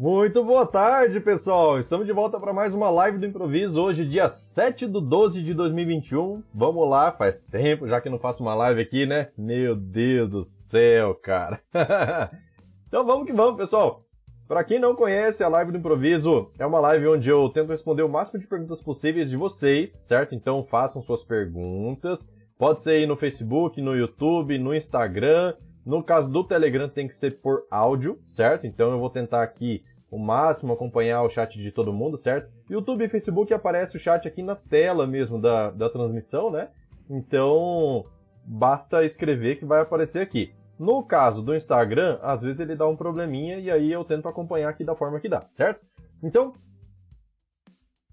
Muito boa tarde, pessoal! Estamos de volta para mais uma live do improviso, hoje, dia 7 do 12 de 2021. Vamos lá, faz tempo já que não faço uma live aqui, né? Meu Deus do céu, cara! então vamos que vamos, pessoal! Para quem não conhece, a live do improviso é uma live onde eu tento responder o máximo de perguntas possíveis de vocês, certo? Então façam suas perguntas. Pode ser aí no Facebook, no YouTube, no Instagram. No caso do Telegram tem que ser por áudio, certo? Então eu vou tentar aqui o máximo acompanhar o chat de todo mundo, certo? YouTube e Facebook aparece o chat aqui na tela mesmo da, da transmissão, né? Então basta escrever que vai aparecer aqui. No caso do Instagram, às vezes ele dá um probleminha e aí eu tento acompanhar aqui da forma que dá, certo? Então,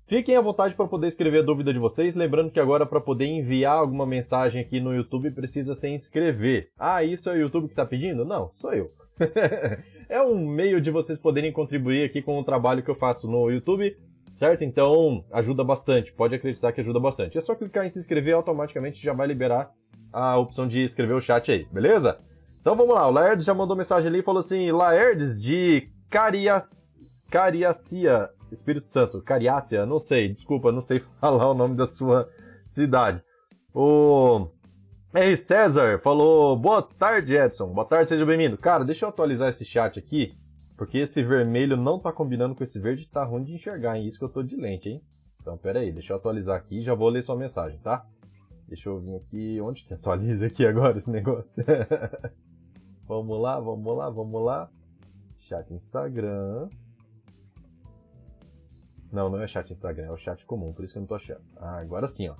fiquem à vontade para poder escrever a dúvida de vocês. Lembrando que agora, para poder enviar alguma mensagem aqui no YouTube, precisa se inscrever. Ah, isso é o YouTube que está pedindo? Não, sou eu. é um meio de vocês poderem contribuir aqui com o trabalho que eu faço no YouTube, certo? Então, ajuda bastante, pode acreditar que ajuda bastante. É só clicar em se inscrever automaticamente já vai liberar a opção de escrever o chat aí, beleza? Então vamos lá, o Laerdes já mandou mensagem ali e falou assim: Laerdes de Cariacia, Cariacia, Espírito Santo, Cariácia, não sei, desculpa, não sei falar o nome da sua cidade. O R. César falou: Boa tarde, Edson. Boa tarde, seja bem-vindo. Cara, deixa eu atualizar esse chat aqui, porque esse vermelho não tá combinando com esse verde, tá ruim de enxergar, hein? Isso que eu tô de lente, hein? Então, pera aí, deixa eu atualizar aqui e já vou ler sua mensagem, tá? Deixa eu vir aqui. Onde que atualiza aqui agora esse negócio? vamos lá, vamos lá, vamos lá. Chat Instagram. Não, não é chat Instagram, é o chat comum, por isso que eu não tô achando. Ah, agora sim, ó.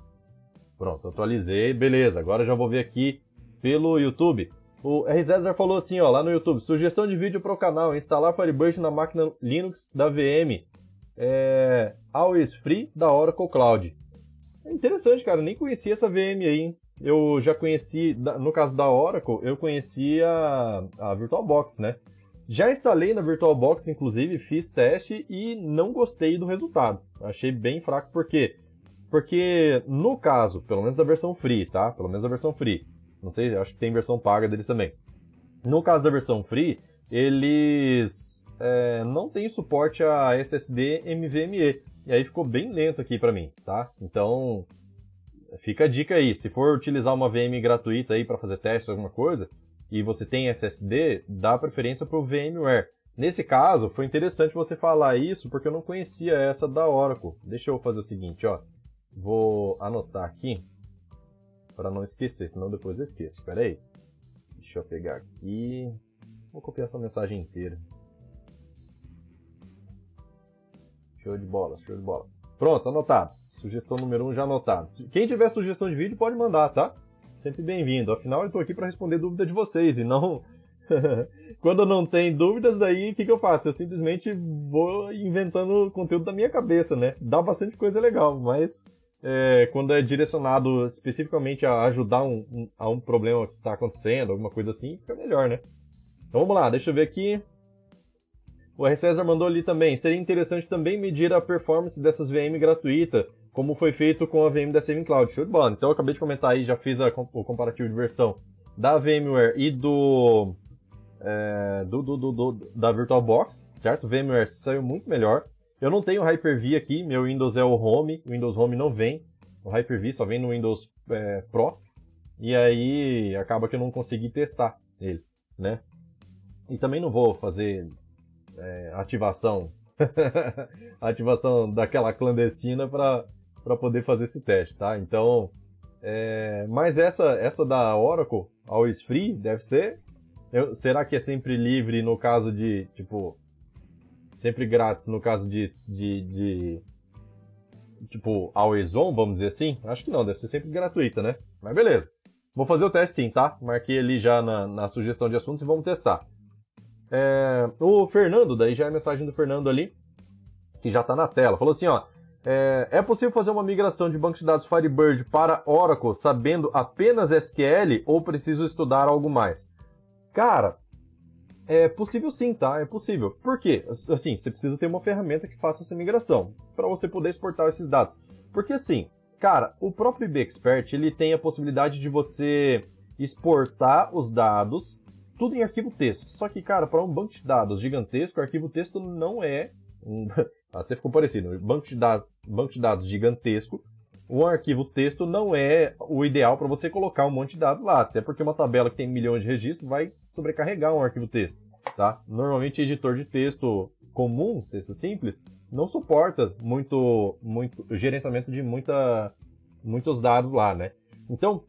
Pronto, atualizei, beleza. Agora já vou ver aqui pelo YouTube. O R. Falou assim, ó, lá no YouTube. Sugestão de vídeo para o canal. Instalar Firebird na máquina Linux da VM. É, Always Free da Oracle Cloud. É interessante, cara. Nem conhecia essa VM aí, hein? Eu já conheci, no caso da Oracle, eu conhecia a VirtualBox, né? Já instalei na VirtualBox, inclusive, fiz teste e não gostei do resultado. Achei bem fraco, por quê? Porque, no caso, pelo menos da versão free, tá? Pelo menos da versão free. Não sei, acho que tem versão paga deles também. No caso da versão free, eles é, não têm suporte a SSD NVMe. E aí ficou bem lento aqui para mim, tá? Então, fica a dica aí. Se for utilizar uma VM gratuita aí para fazer testes, alguma coisa, e você tem SSD, dá preferência para o VMware. Nesse caso, foi interessante você falar isso, porque eu não conhecia essa da Oracle. Deixa eu fazer o seguinte, ó. Vou anotar aqui, para não esquecer, senão depois eu esqueço. Espera aí. Deixa eu pegar aqui. Vou copiar essa mensagem inteira. Show de bola, show de bola. Pronto, anotado. Sugestão número 1 um já anotado. Quem tiver sugestão de vídeo pode mandar, tá? Sempre bem-vindo. Afinal, eu estou aqui para responder dúvida de vocês e não. Quando não tem dúvidas, daí o que, que eu faço? Eu simplesmente vou inventando conteúdo da minha cabeça, né? Dá bastante coisa legal, mas é, quando é direcionado especificamente a ajudar um, um, a um problema que está acontecendo, alguma coisa assim, fica melhor, né? Então vamos lá, deixa eu ver aqui. O R. César mandou ali também. Seria interessante também medir a performance dessas VM gratuita, como foi feito com a VM da Saving Cloud. Show de bola. Então eu acabei de comentar aí, já fiz a, o comparativo de versão da VMware e do, é, do, do, do, da VirtualBox, certo? VMware saiu muito melhor. Eu não tenho Hyper-V aqui, meu Windows é o Home, o Windows Home não vem. O Hyper-V só vem no Windows é, Pro. E aí acaba que eu não consegui testar ele, né? E também não vou fazer é, ativação ativação daquela clandestina para poder fazer esse teste, tá? Então, é, mas essa essa da Oracle, Always Free, deve ser. Eu, será que é sempre livre no caso de, tipo, sempre grátis no caso de, de, de tipo, Always On, vamos dizer assim? Acho que não, deve ser sempre gratuita, né? Mas beleza. Vou fazer o teste sim, tá? Marquei ali já na, na sugestão de assuntos e vamos testar. É, o Fernando, daí já é a mensagem do Fernando ali, que já está na tela. Falou assim, ó. É, é, possível fazer uma migração de banco de dados Firebird para Oracle sabendo apenas SQL ou preciso estudar algo mais? Cara, é possível sim, tá? É possível. Por quê? Assim, você precisa ter uma ferramenta que faça essa migração para você poder exportar esses dados. Porque assim, cara, o próprio IBExpert ele tem a possibilidade de você exportar os dados tudo em arquivo texto. Só que, cara, para um banco de dados gigantesco, arquivo texto não é até ficou parecido. Banco de dados, banco de dados gigantesco, um arquivo texto não é o ideal para você colocar um monte de dados lá, até porque uma tabela que tem milhões de registros vai sobrecarregar um arquivo texto, tá? Normalmente editor de texto comum, texto simples, não suporta muito, muito gerenciamento de muita, muitos dados lá, né? Então,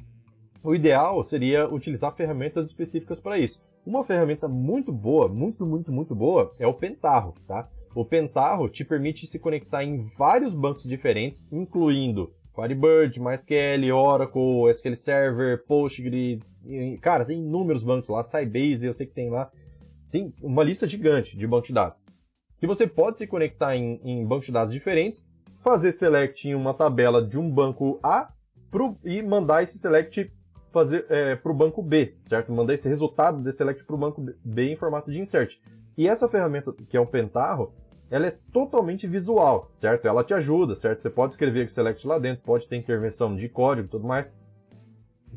o ideal seria utilizar ferramentas específicas para isso. Uma ferramenta muito boa, muito, muito, muito boa, é o Pentaho, tá? O Pentaho te permite se conectar em vários bancos diferentes, incluindo Firebird, MySQL, Oracle, SQL Server, Postgre, cara, tem inúmeros bancos lá, Sybase, eu sei que tem lá. Tem uma lista gigante de bancos de dados. Que você pode se conectar em, em bancos de dados diferentes, fazer select em uma tabela de um banco A pro, e mandar esse select fazer é, para o banco B, certo? Mandar esse resultado desse select para o banco B em formato de insert. E essa ferramenta, que é o Pentaho, ela é totalmente visual, certo? Ela te ajuda, certo? Você pode escrever o select lá dentro, pode ter intervenção de código e tudo mais.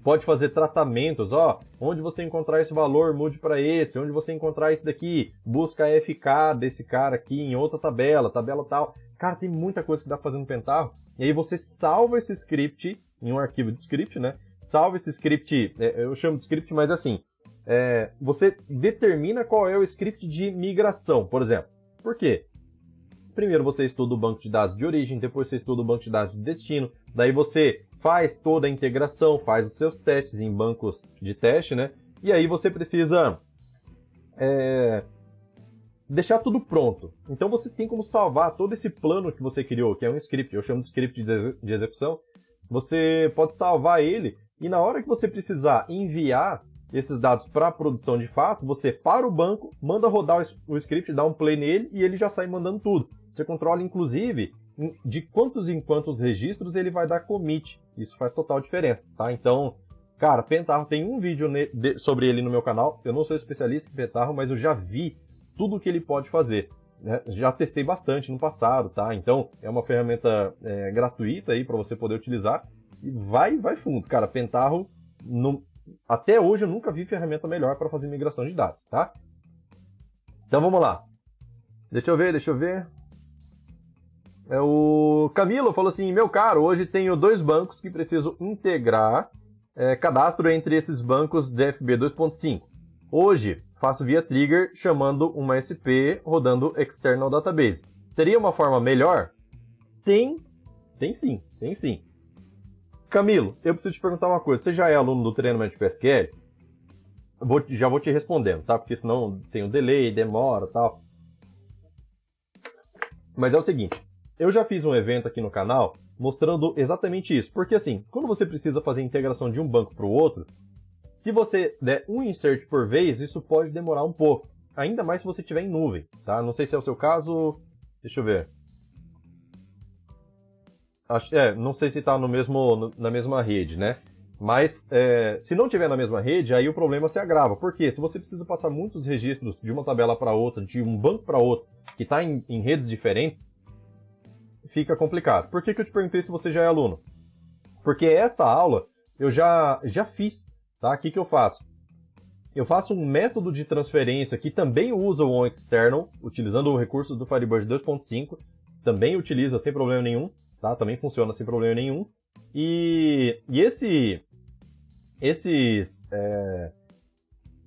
Pode fazer tratamentos, ó, onde você encontrar esse valor, mude para esse, onde você encontrar esse daqui, busca FK desse cara aqui em outra tabela, tabela tal. Cara, tem muita coisa que dá pra fazer no Pentaho. E aí você salva esse script em um arquivo de script, né? salva esse script, é, eu chamo de script, mas assim, é, você determina qual é o script de migração, por exemplo. Por quê? Primeiro você estuda o banco de dados de origem, depois você estuda o banco de dados de destino, daí você faz toda a integração, faz os seus testes em bancos de teste, né? E aí você precisa é, deixar tudo pronto. Então você tem como salvar todo esse plano que você criou, que é um script, eu chamo de script de execução. Você pode salvar ele e na hora que você precisar enviar esses dados para produção de fato, você para o banco, manda rodar o script, dá um play nele e ele já sai mandando tudo. Você controla, inclusive, de quantos em quantos registros ele vai dar commit. Isso faz total diferença, tá? Então, cara, Pentarro tem um vídeo sobre ele no meu canal. Eu não sou especialista em Pentarro, mas eu já vi tudo o que ele pode fazer. Né? Já testei bastante no passado, tá? Então, é uma ferramenta é, gratuita aí para você poder utilizar e vai, vai fundo. Cara, Pentaho, no... até hoje eu nunca vi ferramenta melhor para fazer migração de dados, tá? Então vamos lá. Deixa eu ver, deixa eu ver. É o Camilo falou assim: meu caro, hoje tenho dois bancos que preciso integrar é, cadastro entre esses bancos DFB 2.5. Hoje faço via trigger chamando uma SP rodando external database. Teria uma forma melhor? Tem, tem sim, tem sim. Camilo, eu preciso te perguntar uma coisa. Você já é aluno do treinamento de PSQL? Vou, já vou te respondendo, tá? Porque senão tem um delay, demora tal. Mas é o seguinte, eu já fiz um evento aqui no canal mostrando exatamente isso. Porque assim, quando você precisa fazer integração de um banco para o outro, se você der um insert por vez, isso pode demorar um pouco. Ainda mais se você estiver em nuvem, tá? Não sei se é o seu caso. Deixa eu ver. Acho, é, não sei se está no mesmo, na mesma rede, né? Mas é, se não tiver na mesma rede, aí o problema se agrava. Porque se você precisa passar muitos registros de uma tabela para outra, de um banco para outro, que está em, em, redes diferentes, fica complicado. Por que, que eu te perguntei se você já é aluno? Porque essa aula eu já, já fiz, tá? O que, que eu faço? Eu faço um método de transferência que também usa o OnExternal, utilizando o recurso do Firebird 2.5, também utiliza sem problema nenhum tá? Também funciona sem problema nenhum. E, e esse, esses, é,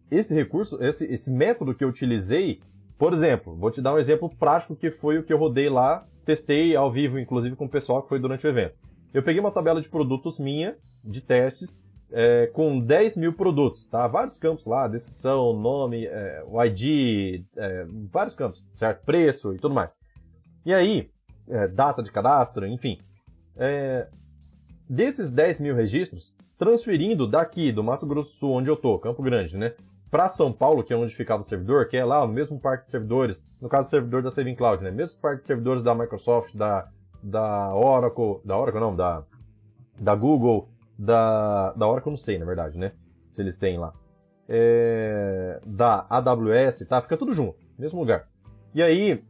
esse recurso, esse, esse método que eu utilizei, por exemplo, vou te dar um exemplo prático que foi o que eu rodei lá, testei ao vivo, inclusive com o pessoal que foi durante o evento. Eu peguei uma tabela de produtos minha, de testes, é, com 10 mil produtos, tá? Vários campos lá, descrição, nome, é, o ID, é, vários campos, certo? Preço e tudo mais. E aí, é, data de cadastro, enfim. É, desses 10 mil registros, transferindo daqui do Mato Grosso do Sul, onde eu tô, Campo Grande, né? Para São Paulo, que é onde ficava o servidor, que é lá o mesmo parque de servidores, no caso o servidor da Saving Cloud, né? Mesmo parque de servidores da Microsoft, da, da Oracle, da Oracle não, da, da Google, da, da Oracle não sei, na verdade, né? Se eles têm lá. É, da AWS, tá? Fica tudo junto, mesmo lugar. E aí,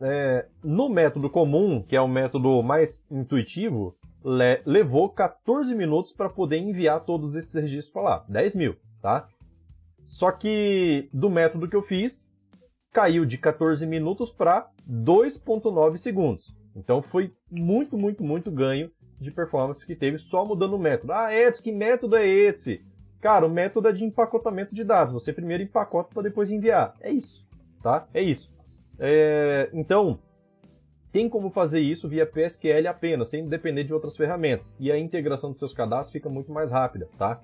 é, no método comum, que é o método mais intuitivo, le levou 14 minutos para poder enviar todos esses registros para lá. 10 mil, tá? Só que do método que eu fiz, caiu de 14 minutos para 2.9 segundos. Então foi muito, muito, muito ganho de performance que teve só mudando o método. Ah, Edson, que método é esse? Cara, o método é de empacotamento de dados. Você primeiro empacota para depois enviar. É isso, tá? É isso. É... Então, tem como fazer isso via PSQL apenas, sem depender de outras ferramentas. E a integração dos seus cadastros fica muito mais rápida, tá?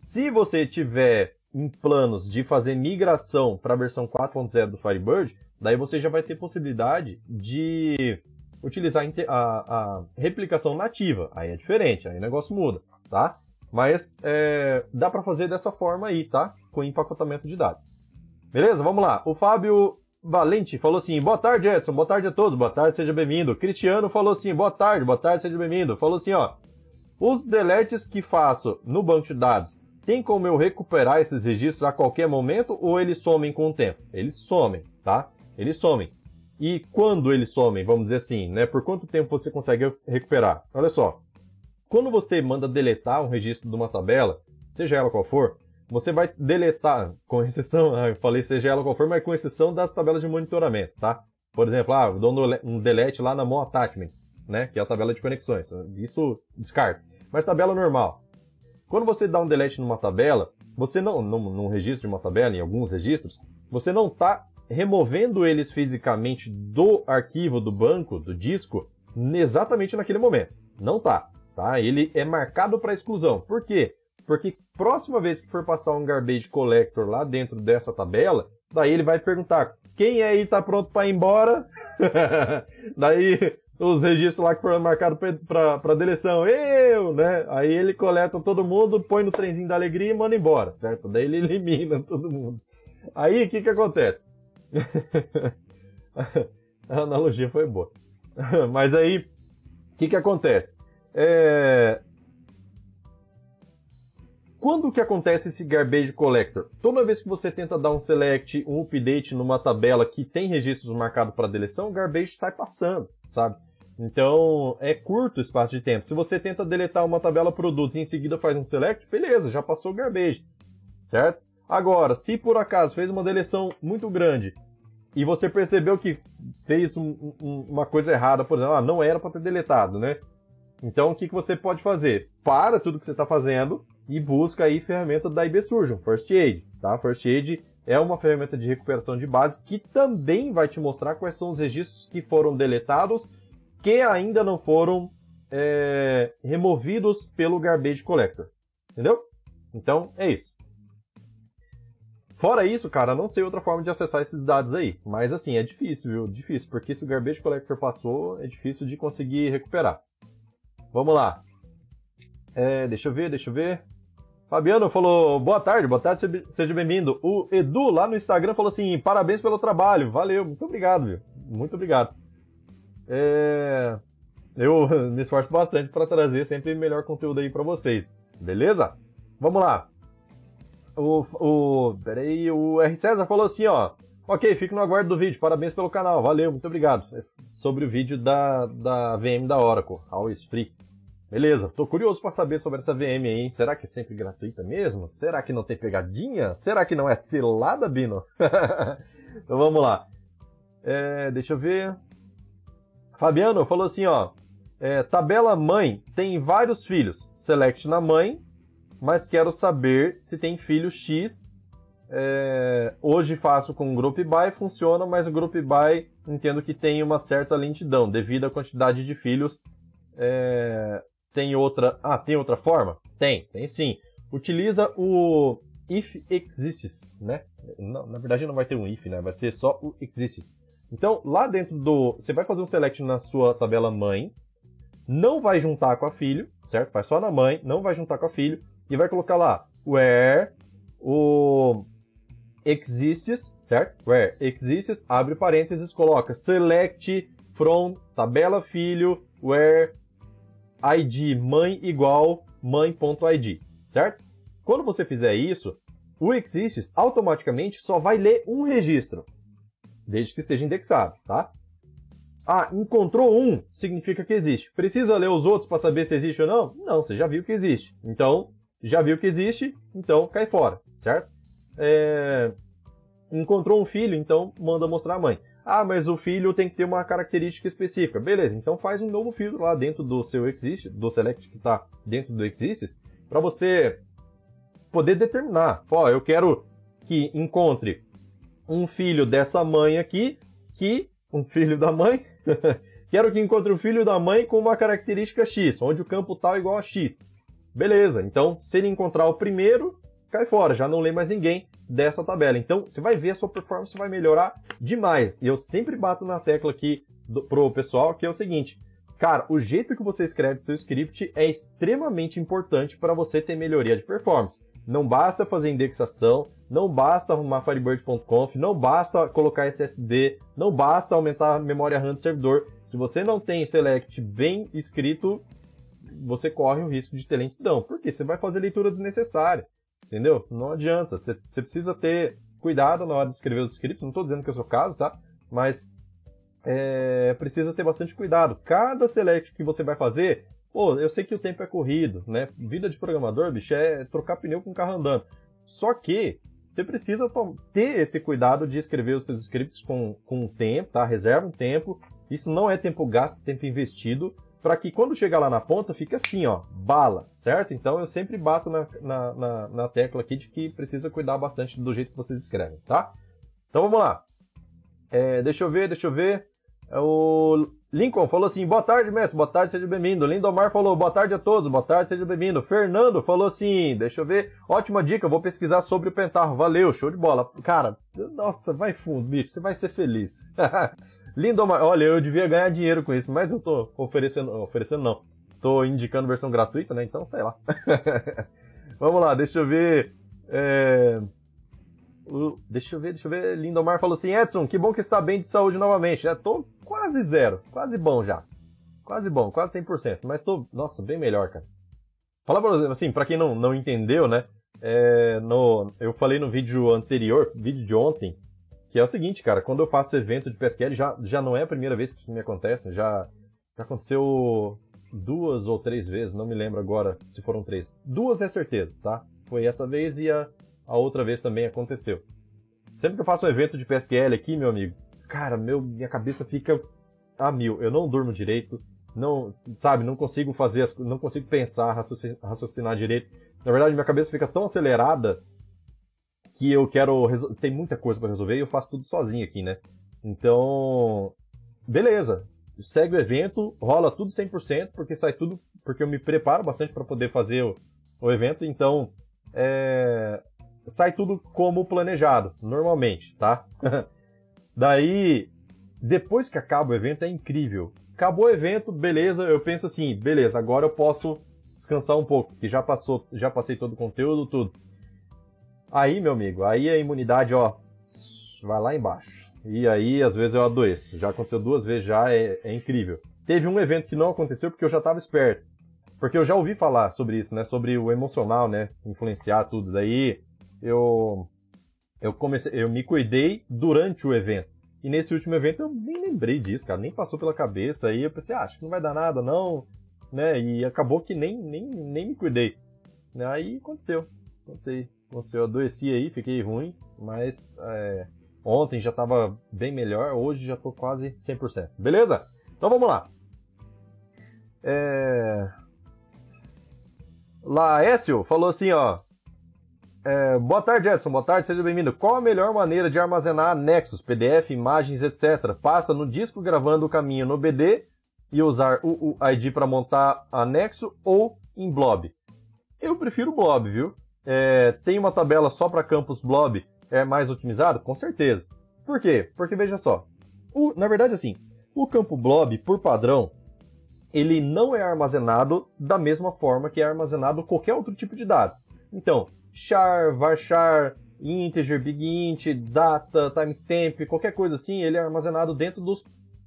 Se você tiver em planos de fazer migração para a versão 4.0 do Firebird, daí você já vai ter possibilidade de utilizar a, a replicação nativa. Aí é diferente, aí o negócio muda, tá? Mas é, dá para fazer dessa forma aí, tá? Com empacotamento de dados. Beleza? Vamos lá. O Fábio Valente falou assim: boa tarde, Edson. Boa tarde a todos. Boa tarde, seja bem-vindo. Cristiano falou assim: boa tarde, boa tarde, seja bem-vindo. Falou assim: ó. Os deletes que faço no banco de dados, tem como eu recuperar esses registros a qualquer momento ou eles somem com o tempo? Eles somem, tá? Eles somem. E quando eles somem, vamos dizer assim, né? Por quanto tempo você consegue recuperar? Olha só. Quando você manda deletar um registro de uma tabela, seja ela qual for, você vai deletar, com exceção, eu falei seja ela qual for, mas com exceção das tabelas de monitoramento, tá? Por exemplo, ah, eu dou um delete lá na Mo Attachments, né? Que é a tabela de conexões. Isso descarta. Mas tabela normal. Quando você dá um delete numa tabela, você não, num, num registro de uma tabela, em alguns registros, você não está removendo eles fisicamente do arquivo do banco, do disco, exatamente naquele momento. Não tá, tá? Ele é marcado para exclusão. Por quê? Porque próxima vez que for passar um garbage collector lá dentro dessa tabela, daí ele vai perguntar: quem aí tá pronto para ir embora? daí os registros lá que foram marcados para deleção, eu, né? Aí ele coleta todo mundo, põe no trenzinho da alegria e manda embora, certo? Daí ele elimina todo mundo. Aí o que que acontece? a analogia foi boa. Mas aí, o que, que acontece? É... Quando que acontece esse garbage collector? Toda vez que você tenta dar um select, um update numa tabela que tem registros marcados para deleção, o garbage sai passando, sabe? Então, é curto o espaço de tempo. Se você tenta deletar uma tabela produtos e em seguida faz um select, beleza, já passou o garbage, certo? Agora, se por acaso fez uma deleção muito grande e você percebeu que fez um, um, uma coisa errada, por exemplo, ah, não era para ter deletado, né? Então, o que, que você pode fazer? Para tudo que você está fazendo e busca aí ferramenta da IBSurgeon, First Aid, tá? First Aid é uma ferramenta de recuperação de base que também vai te mostrar quais são os registros que foram deletados que ainda não foram é, removidos pelo Garbage Collector. Entendeu? Então, é isso. Fora isso, cara, não sei outra forma de acessar esses dados aí. Mas assim, é difícil, viu? Difícil, porque se o Garbage Collector passou, é difícil de conseguir recuperar. Vamos lá. É, deixa eu ver, deixa eu ver. Fabiano falou, boa tarde, boa tarde, seja bem-vindo. O Edu lá no Instagram falou assim, parabéns pelo trabalho, valeu, muito obrigado, viu? Muito obrigado. É... Eu me esforço bastante para trazer sempre melhor conteúdo aí para vocês, beleza? Vamos lá. O, o, peraí, o R. César falou assim, ó. Ok, fico no aguardo do vídeo. Parabéns pelo canal. Valeu, muito obrigado. É sobre o vídeo da, da VM da Oracle, Always Free. Beleza, tô curioso para saber sobre essa VM aí, hein? Será que é sempre gratuita mesmo? Será que não tem pegadinha? Será que não é selada, Bino? então vamos lá. É, deixa eu ver. Fabiano falou assim, ó. É, tabela mãe tem vários filhos. Select na mãe mas quero saber se tem filho X. É, hoje faço com o Group By, funciona, mas o Group By entendo que tem uma certa lentidão devido à quantidade de filhos. É, tem outra. Ah, tem outra forma? Tem, tem sim. Utiliza o if exists, né? Não, na verdade não vai ter um if, né? Vai ser só o exists. Então, lá dentro do. Você vai fazer um select na sua tabela mãe, não vai juntar com a filho, certo? Vai só na mãe, não vai juntar com a filho e vai colocar lá where o exists, certo? Where exists, abre parênteses, coloca select from tabela filho where id mãe igual mãe.id, certo? Quando você fizer isso, o exists automaticamente só vai ler um registro, desde que seja indexado, tá? Ah, encontrou um, significa que existe. Precisa ler os outros para saber se existe ou não? Não, você já viu que existe. Então, já viu que existe, então cai fora, certo? é, encontrou um filho, então manda mostrar a mãe. Ah, mas o filho tem que ter uma característica específica. Beleza, então faz um novo filtro lá dentro do seu Exist, do Select que está dentro do Exists, para você poder determinar. Ó, eu quero que encontre um filho dessa mãe aqui, que um filho da mãe, quero que encontre o um filho da mãe com uma característica X, onde o campo tal é igual a X. Beleza, então se ele encontrar o primeiro, cai fora, já não lê mais ninguém dessa tabela. Então, você vai ver a sua performance vai melhorar demais. E eu sempre bato na tecla aqui do, pro pessoal que é o seguinte: cara, o jeito que você escreve seu script é extremamente importante para você ter melhoria de performance. Não basta fazer indexação, não basta arrumar Firebird.conf, não basta colocar SSD, não basta aumentar a memória RAM do servidor. Se você não tem select bem escrito, você corre o risco de ter lentidão. Porque você vai fazer leitura desnecessária. Entendeu? Não adianta. Você, precisa ter cuidado na hora de escrever os scripts. Não estou dizendo que é o seu caso, tá? Mas é, precisa ter bastante cuidado. Cada select que você vai fazer, pô, eu sei que o tempo é corrido, né? Vida de programador, bicho, é trocar pneu com o carro andando. Só que você precisa ter esse cuidado de escrever os seus scripts com, com tempo, tá? Reserva um tempo. Isso não é tempo gasto, tempo investido para que quando chegar lá na ponta fique assim, ó, bala, certo? Então eu sempre bato na, na, na, na, tecla aqui de que precisa cuidar bastante do jeito que vocês escrevem, tá? Então vamos lá. É, deixa eu ver, deixa eu ver. É, o Lincoln falou assim: boa tarde, mestre, boa tarde, seja bem-vindo. Lindomar falou: boa tarde a todos, boa tarde, seja bem-vindo. Fernando falou assim: deixa eu ver, ótima dica, vou pesquisar sobre o Pentarro, valeu, show de bola. Cara, nossa, vai fundo, bicho, você vai ser feliz. Lindomar, olha, eu devia ganhar dinheiro com isso, mas eu tô oferecendo, oferecendo não, tô indicando versão gratuita, né? Então, sei lá. Vamos lá, deixa eu ver. É... Deixa eu ver, deixa eu ver. Lindomar falou assim: Edson, que bom que está bem de saúde novamente. Já tô quase zero, quase bom já. Quase bom, quase 100%. Mas tô, nossa, bem melhor, cara. Fala pra assim, pra quem não, não entendeu, né? É, no, eu falei no vídeo anterior, vídeo de ontem, que é o seguinte, cara, quando eu faço evento de PSQL, já, já não é a primeira vez que isso me acontece, já, já aconteceu duas ou três vezes, não me lembro agora se foram três. Duas é certeza, tá? Foi essa vez e a, a outra vez também aconteceu. Sempre que eu faço um evento de PSQL aqui, meu amigo, cara, meu, minha cabeça fica a mil. Eu não durmo direito, não, sabe, não consigo fazer, as, não consigo pensar, raciocinar, raciocinar direito. Na verdade, minha cabeça fica tão acelerada que eu quero. Tem muita coisa para resolver e eu faço tudo sozinho aqui, né? Então. Beleza. Segue o evento, rola tudo 100%, porque sai tudo. Porque eu me preparo bastante para poder fazer o, o evento, então. É, sai tudo como planejado, normalmente, tá? Daí, depois que acaba o evento, é incrível. Acabou o evento, beleza, eu penso assim, beleza, agora eu posso descansar um pouco, que já passou, já passei todo o conteúdo, tudo. Aí, meu amigo, aí a imunidade, ó, vai lá embaixo. E aí, às vezes eu adoeço. Já aconteceu duas vezes já, é, é incrível. Teve um evento que não aconteceu porque eu já estava esperto. Porque eu já ouvi falar sobre isso, né? Sobre o emocional, né? Influenciar tudo. Daí eu eu comecei, eu me cuidei durante o evento. E nesse último evento eu nem lembrei disso, cara, nem passou pela cabeça. Aí eu pensei, ah, acho que não vai dar nada, não, né? E acabou que nem nem, nem me cuidei. Aí aconteceu, aconteceu aconteceu, eu adoeci aí, fiquei ruim, mas é, ontem já estava bem melhor, hoje já estou quase 100%. Beleza? Então vamos lá. É... Laécio falou assim, ó. É, boa tarde, Edson. Boa tarde, seja bem-vindo. Qual a melhor maneira de armazenar anexos, PDF, imagens, etc? Pasta no disco gravando o caminho no BD e usar o UID para montar anexo ou em blob? Eu prefiro blob, viu? É, tem uma tabela só para campos blob é mais otimizado? Com certeza. Por quê? Porque veja só, o, na verdade assim, o campo blob, por padrão, ele não é armazenado da mesma forma que é armazenado qualquer outro tipo de dado. Então, char, varchar, integer, bigint, data, timestamp, qualquer coisa assim, ele é armazenado dentro dos,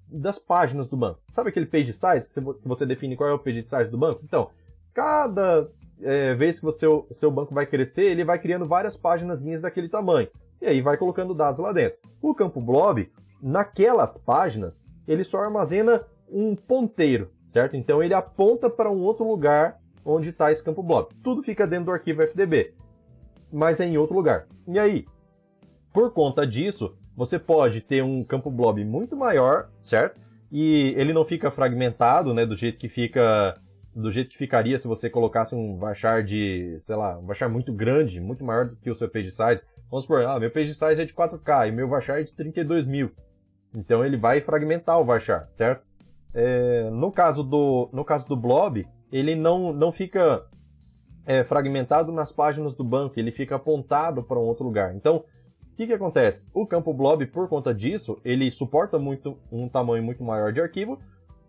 das páginas do banco. Sabe aquele page size que você define qual é o page size do banco? Então, cada é, vez que o seu, banco vai crescer, ele vai criando várias páginas daquele tamanho. E aí vai colocando dados lá dentro. O campo blob, naquelas páginas, ele só armazena um ponteiro, certo? Então ele aponta para um outro lugar onde está esse campo blob. Tudo fica dentro do arquivo FDB. mas é em outro lugar. E aí, por conta disso, você pode ter um campo blob muito maior, certo? E ele não fica fragmentado, né, do jeito que fica do jeito que ficaria se você colocasse um varchar de, sei lá, um varchar muito grande, muito maior do que o seu page size. Vamos supor, ah, meu page size é de 4K e meu varchar é de 32 mil. Então ele vai fragmentar o varchar, certo? É, no, caso do, no caso do blob, ele não, não fica é, fragmentado nas páginas do banco, ele fica apontado para um outro lugar. Então, o que, que acontece? O campo blob, por conta disso, ele suporta muito um tamanho muito maior de arquivo,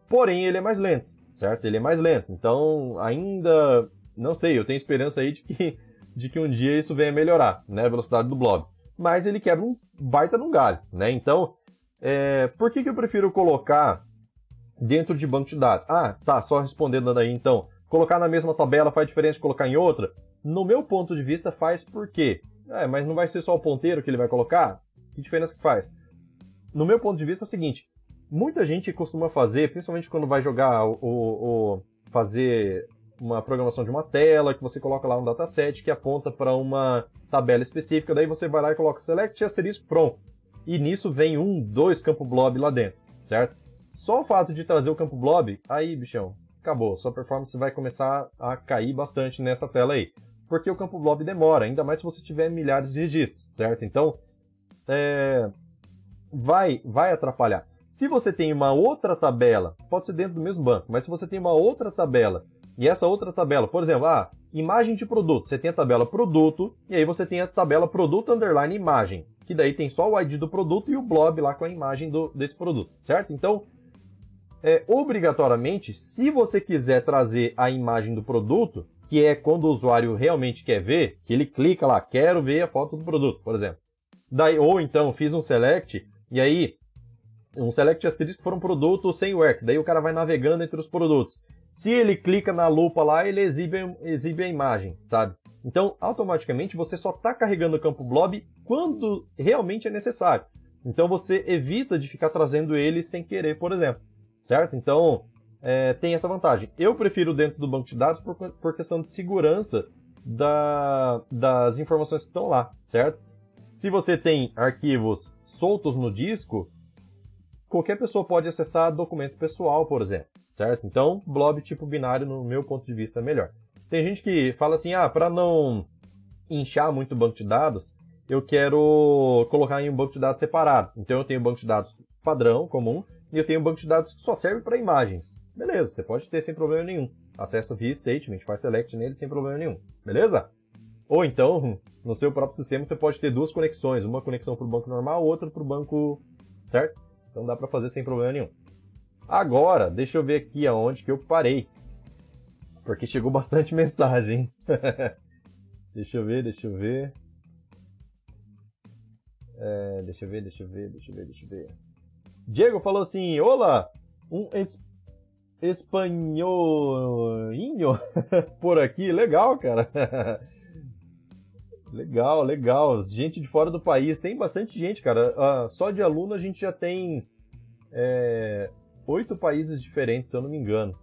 porém ele é mais lento, certo? Ele é mais lento. Então, ainda, não sei, eu tenho esperança aí de que, de que um dia isso venha melhorar, né, a velocidade do blob. Mas ele quebra um baita num galho, né? Então, é, por que, que eu prefiro colocar dentro de banco de dados. Ah, tá, só respondendo aí então. Colocar na mesma tabela faz diferença de colocar em outra? No meu ponto de vista faz por quê? É, mas não vai ser só o ponteiro que ele vai colocar? Que diferença que faz? No meu ponto de vista é o seguinte, muita gente costuma fazer, principalmente quando vai jogar o, o, o fazer uma programação de uma tela, que você coloca lá um dataset que aponta para uma tabela específica, daí você vai lá e coloca select asterisco pronto. E nisso vem um, dois campo blob lá dentro, certo? Só o fato de trazer o campo blob, aí, bichão, acabou. Sua performance vai começar a cair bastante nessa tela aí. Porque o campo blob demora, ainda mais se você tiver milhares de registros, certo? Então, é, vai, vai atrapalhar. Se você tem uma outra tabela, pode ser dentro do mesmo banco, mas se você tem uma outra tabela, e essa outra tabela, por exemplo, ah, imagem de produto, você tem a tabela produto, e aí você tem a tabela produto underline imagem, que daí tem só o ID do produto e o blob lá com a imagem do, desse produto, certo? Então, é, obrigatoriamente, se você quiser trazer a imagem do produto, que é quando o usuário realmente quer ver, que ele clica lá, quero ver a foto do produto, por exemplo. Daí, ou então, fiz um select, e aí, um select asterisco for um produto sem work, daí o cara vai navegando entre os produtos. Se ele clica na lupa lá, ele exibe, exibe a imagem, sabe? Então, automaticamente, você só está carregando o campo blob quando realmente é necessário. Então, você evita de ficar trazendo ele sem querer, por exemplo certo? Então, é, tem essa vantagem. Eu prefiro dentro do banco de dados por, por questão de segurança da, das informações que estão lá, certo? Se você tem arquivos soltos no disco, qualquer pessoa pode acessar documento pessoal, por exemplo, certo? Então, blob tipo binário, no meu ponto de vista, é melhor. Tem gente que fala assim, ah, para não inchar muito o banco de dados, eu quero colocar em um banco de dados separado. Então, eu tenho um banco de dados padrão, comum, e eu tenho um banco de dados que só serve para imagens. Beleza, você pode ter sem problema nenhum. Acessa via statement, faz select nele sem problema nenhum. Beleza? Ou então, no seu próprio sistema, você pode ter duas conexões. Uma conexão para o banco normal, outra para o banco... Certo? Então dá para fazer sem problema nenhum. Agora, deixa eu ver aqui aonde que eu parei. Porque chegou bastante mensagem. deixa eu ver, deixa eu ver. É, deixa eu ver, deixa eu ver, deixa eu ver, deixa eu ver. Diego falou assim: Olá, um es espanholinho por aqui. Legal, cara. Legal, legal. Gente de fora do país. Tem bastante gente, cara. Uh, só de aluno a gente já tem é, oito países diferentes, se eu não me engano.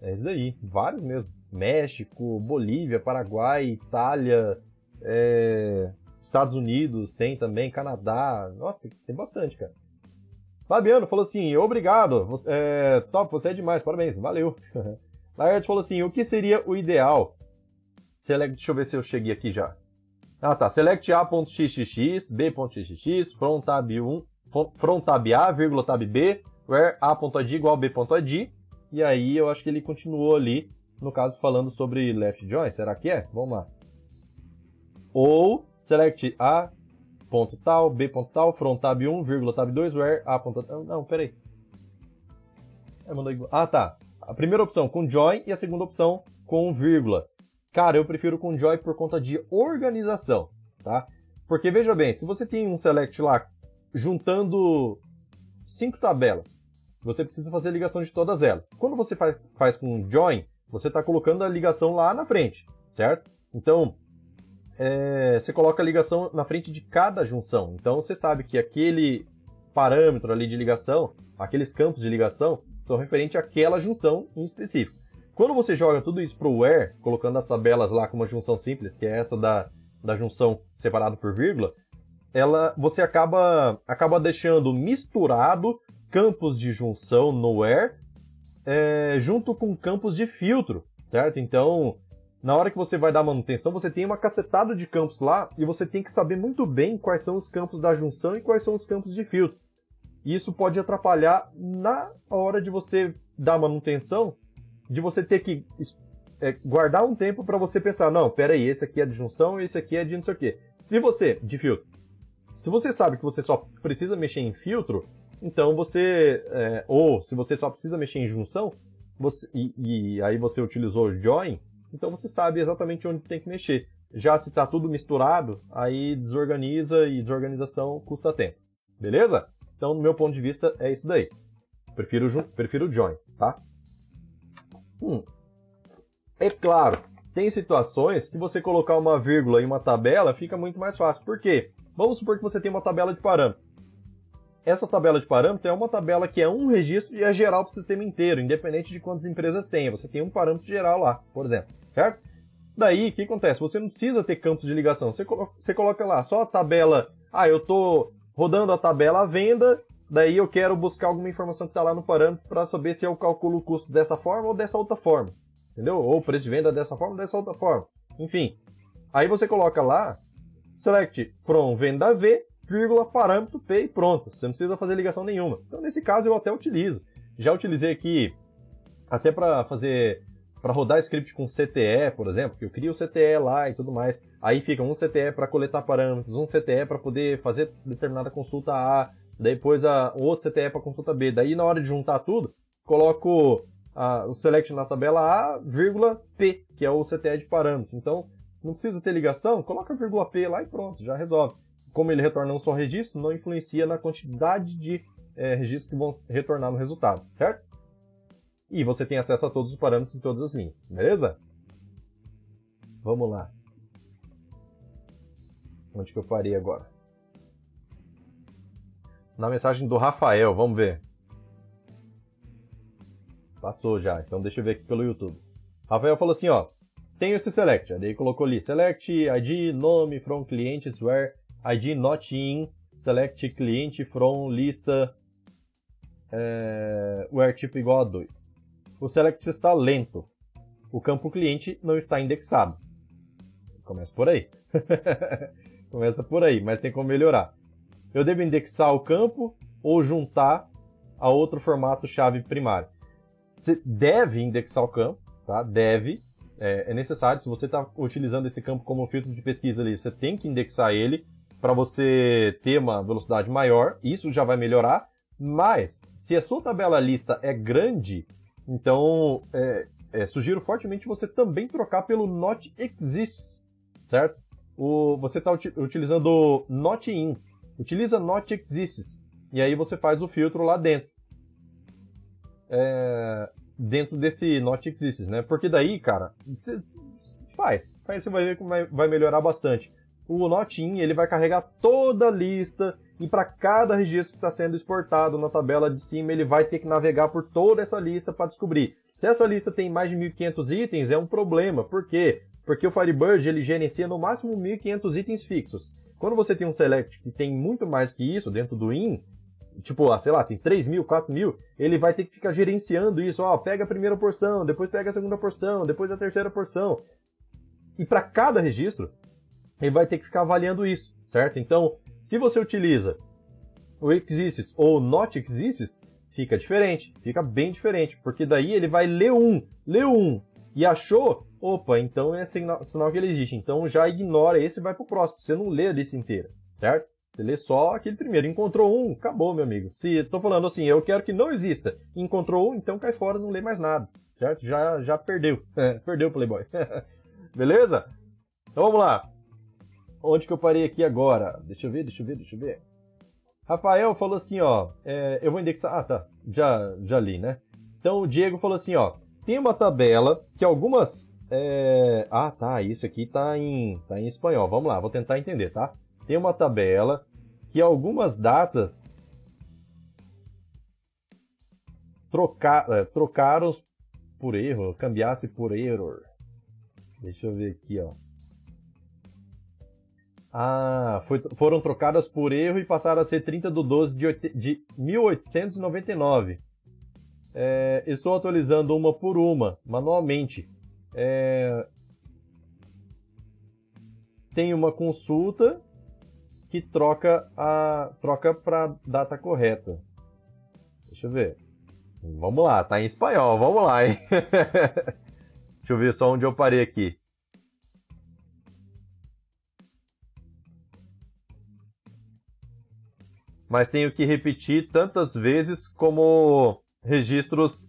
É isso daí, vários mesmo. México, Bolívia, Paraguai, Itália, é, Estados Unidos tem também, Canadá. Nossa, tem, tem bastante, cara. Fabiano falou assim, obrigado, é, top, você é demais, parabéns, valeu. Laerte falou assim, o que seria o ideal? Select, deixa eu ver se eu cheguei aqui já. Ah tá, select a.xxx, b.xx, frontab 1, frontab a, vírgula tab b, where a.ad igual b.ad, e aí eu acho que ele continuou ali, no caso falando sobre left join, será que é? Vamos lá. Ou select a ponto tal, b ponto tal, from tab 1, vírgula tab 2, where a. Não, peraí. É, ah, tá. A primeira opção com join e a segunda opção com vírgula. Cara, eu prefiro com join por conta de organização, tá? Porque veja bem, se você tem um select lá juntando cinco tabelas, você precisa fazer a ligação de todas elas. Quando você faz, faz com join, você está colocando a ligação lá na frente, certo? Então, é, você coloca a ligação na frente de cada junção. Então você sabe que aquele parâmetro ali de ligação, aqueles campos de ligação, são referentes àquela junção em específico. Quando você joga tudo isso para o where, colocando as tabelas lá com uma junção simples, que é essa da, da junção separado por vírgula, ela, você acaba, acaba deixando misturado campos de junção no where é, junto com campos de filtro, certo? Então, na hora que você vai dar manutenção, você tem uma cacetada de campos lá e você tem que saber muito bem quais são os campos da junção e quais são os campos de filtro. Isso pode atrapalhar na hora de você dar manutenção, de você ter que é, guardar um tempo para você pensar, não, peraí, esse aqui é de junção, esse aqui é de não sei o quê. Se você, de filtro, se você sabe que você só precisa mexer em filtro, então você, é, ou se você só precisa mexer em junção, você, e, e, aí você utilizou o join, então você sabe exatamente onde tem que mexer. Já se está tudo misturado, aí desorganiza e desorganização custa tempo. Beleza? Então, no meu ponto de vista, é isso daí. Prefiro, prefiro join, tá? Hum. É claro, tem situações que você colocar uma vírgula em uma tabela fica muito mais fácil. Por quê? Vamos supor que você tem uma tabela de parâmetros. Essa tabela de parâmetros é uma tabela que é um registro e é geral para o sistema inteiro, independente de quantas empresas tem. Você tem um parâmetro geral lá, por exemplo, certo? Daí, o que acontece? Você não precisa ter campos de ligação. Você coloca lá só a tabela. Ah, eu estou rodando a tabela à venda, daí eu quero buscar alguma informação que está lá no parâmetro para saber se eu calculo o custo dessa forma ou dessa outra forma. Entendeu? Ou o preço de venda dessa forma ou dessa outra forma. Enfim. Aí você coloca lá, select from venda V, vírgula, parâmetro P e pronto. Você não precisa fazer ligação nenhuma. Então, nesse caso, eu até utilizo. Já utilizei aqui até para fazer para rodar script com CTE, por exemplo, que eu crio o CTE lá e tudo mais. Aí fica um CTE para coletar parâmetros, um CTE para poder fazer determinada consulta A, depois a, outro CTE para consulta B. Daí na hora de juntar tudo, coloco a, o select na tabela A, vírgula P, que é o CTE de parâmetro. Então, não precisa ter ligação, coloca vírgula P lá e pronto, já resolve. Como ele retorna um só registro, não influencia na quantidade de é, registros que vão retornar no resultado, certo? E você tem acesso a todos os parâmetros em todas as linhas, beleza? Vamos lá. Onde que eu parei agora? Na mensagem do Rafael, vamos ver. Passou já, então deixa eu ver aqui pelo YouTube. Rafael falou assim, ó. Tem esse select, aí colocou ali select ID nome from clientes where ID not in select cliente from lista é, where tipo igual a 2 o select está lento. O campo cliente não está indexado. Começa por aí. Começa por aí, mas tem como melhorar. Eu devo indexar o campo ou juntar a outro formato chave primário. Você deve indexar o campo, tá? Deve. É, é necessário. Se você está utilizando esse campo como filtro de pesquisa ali, você tem que indexar ele para você ter uma velocidade maior. Isso já vai melhorar. Mas, se a sua tabela lista é grande, então, é, é, sugiro fortemente você também trocar pelo Not Exists, certo? O, você está uti utilizando Not In. Utiliza Not Exists. E aí você faz o filtro lá dentro. É, dentro desse Not Exists, né? Porque daí, cara, você faz. Aí você vai ver como vai, vai melhorar bastante. O Not In, ele vai carregar toda a lista e para cada registro que está sendo exportado na tabela de cima, ele vai ter que navegar por toda essa lista para descobrir. Se essa lista tem mais de 1.500 itens, é um problema. Por quê? Porque o Firebird ele gerencia no máximo 1.500 itens fixos. Quando você tem um select que tem muito mais que isso dentro do in, tipo, ah, sei lá, tem 3 mil, 4 mil, ele vai ter que ficar gerenciando isso. Ó, pega a primeira porção, depois pega a segunda porção, depois a terceira porção. E para cada registro, ele vai ter que ficar avaliando isso, certo? Então, se você utiliza o exists ou not exists, fica diferente, fica bem diferente, porque daí ele vai ler um, leu um e achou, opa, então é sinal, sinal que ele existe. Então já ignora esse e vai pro próximo. Você não lê a lista inteira, certo? Você lê só aquele primeiro. Encontrou um, acabou, meu amigo. Se estou falando assim, eu quero que não exista. Encontrou um, então cai fora, não lê mais nada, certo? Já, já perdeu. É, perdeu o Playboy. Beleza? Então vamos lá. Onde que eu parei aqui agora? Deixa eu ver, deixa eu ver, deixa eu ver. Rafael falou assim, ó, é, eu vou indexar. Ah, tá, já, já li, né? Então o Diego falou assim, ó, tem uma tabela que algumas. É... Ah, tá, isso aqui tá em, tá em espanhol. Vamos lá, vou tentar entender, tá? Tem uma tabela que algumas datas trocar, é, trocaram por erro, cambiasse por error. Deixa eu ver aqui, ó. Ah, foi, foram trocadas por erro e passaram a ser 30 de 12 de, de 1899. É, estou atualizando uma por uma, manualmente. É, tem uma consulta que troca a troca para data correta. Deixa eu ver. Vamos lá, tá em espanhol, vamos lá, hein? Deixa eu ver só onde eu parei aqui. Mas tenho que repetir tantas vezes como registros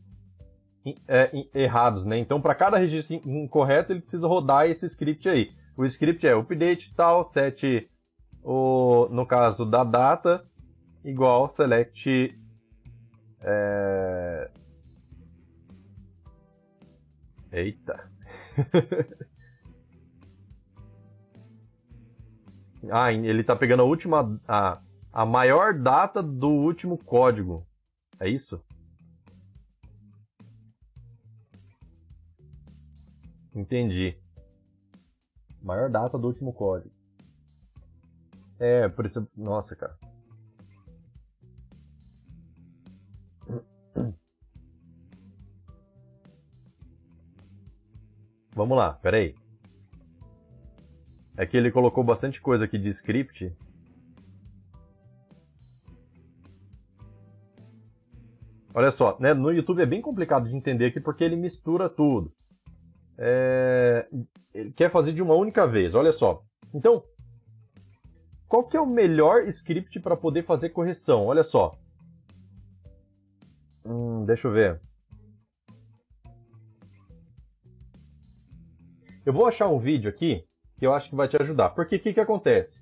é, errados, né? Então, para cada registro incorreto, ele precisa rodar esse script aí. O script é update tal, set o, no caso da data, igual select é... Eita. ah, ele está pegando a última a, a maior data do último código. É isso? Entendi. Maior data do último código. É, por isso. Nossa, cara. Vamos lá, peraí. É que ele colocou bastante coisa aqui de script. Olha só, né, no YouTube é bem complicado de entender aqui porque ele mistura tudo. É... Ele quer fazer de uma única vez, olha só. Então, qual que é o melhor script para poder fazer correção? Olha só. Hum, deixa eu ver. Eu vou achar um vídeo aqui que eu acho que vai te ajudar. Porque o que, que acontece?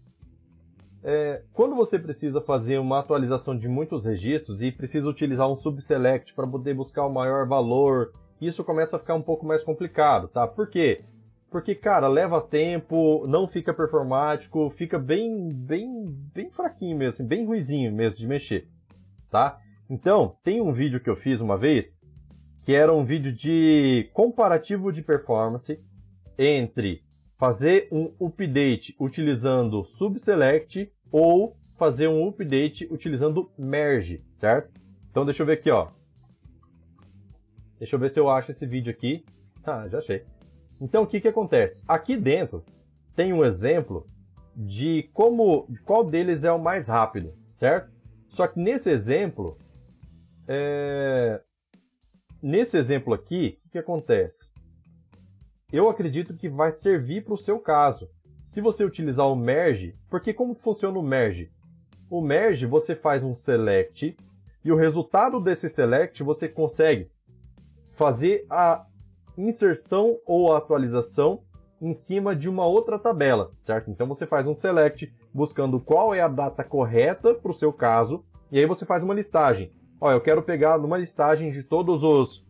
É, quando você precisa fazer uma atualização de muitos registros e precisa utilizar um subselect para poder buscar o maior valor, isso começa a ficar um pouco mais complicado, tá? Por quê? Porque, cara, leva tempo, não fica performático, fica bem, bem, bem fraquinho mesmo, assim, bem ruizinho mesmo de mexer, tá? Então, tem um vídeo que eu fiz uma vez, que era um vídeo de comparativo de performance entre fazer um update utilizando subselect ou fazer um update utilizando merge, certo? Então deixa eu ver aqui, ó. Deixa eu ver se eu acho esse vídeo aqui. Ah, já achei. Então, o que, que acontece? Aqui dentro tem um exemplo de como, qual deles é o mais rápido, certo? Só que nesse exemplo, é... nesse exemplo aqui, o que acontece? Eu acredito que vai servir para o seu caso. Se você utilizar o merge, porque como funciona o merge? O merge você faz um select e o resultado desse select você consegue fazer a inserção ou atualização em cima de uma outra tabela, certo? Então você faz um select buscando qual é a data correta para o seu caso, e aí você faz uma listagem. Ó, eu quero pegar numa listagem de todos os,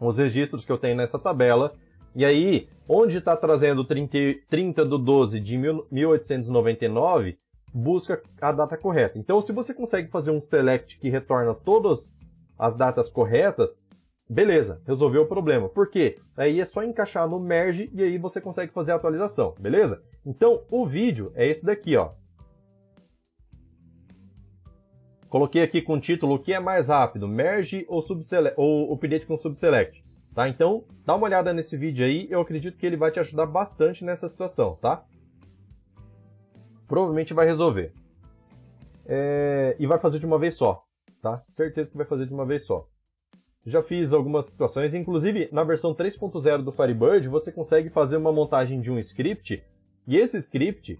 os registros que eu tenho nessa tabela, e aí, onde está trazendo 30, 30 do 12 de 1899, busca a data correta. Então, se você consegue fazer um select que retorna todas as datas corretas, Beleza, resolveu o problema. Por quê? Aí é só encaixar no merge e aí você consegue fazer a atualização, beleza? Então, o vídeo é esse daqui, ó. Coloquei aqui com o título o que é mais rápido, merge ou, ou update com subselect. Tá? Então, dá uma olhada nesse vídeo aí, eu acredito que ele vai te ajudar bastante nessa situação, tá? Provavelmente vai resolver. É... E vai fazer de uma vez só, tá? Certeza que vai fazer de uma vez só já fiz algumas situações, inclusive na versão 3.0 do Firebird você consegue fazer uma montagem de um script e esse script,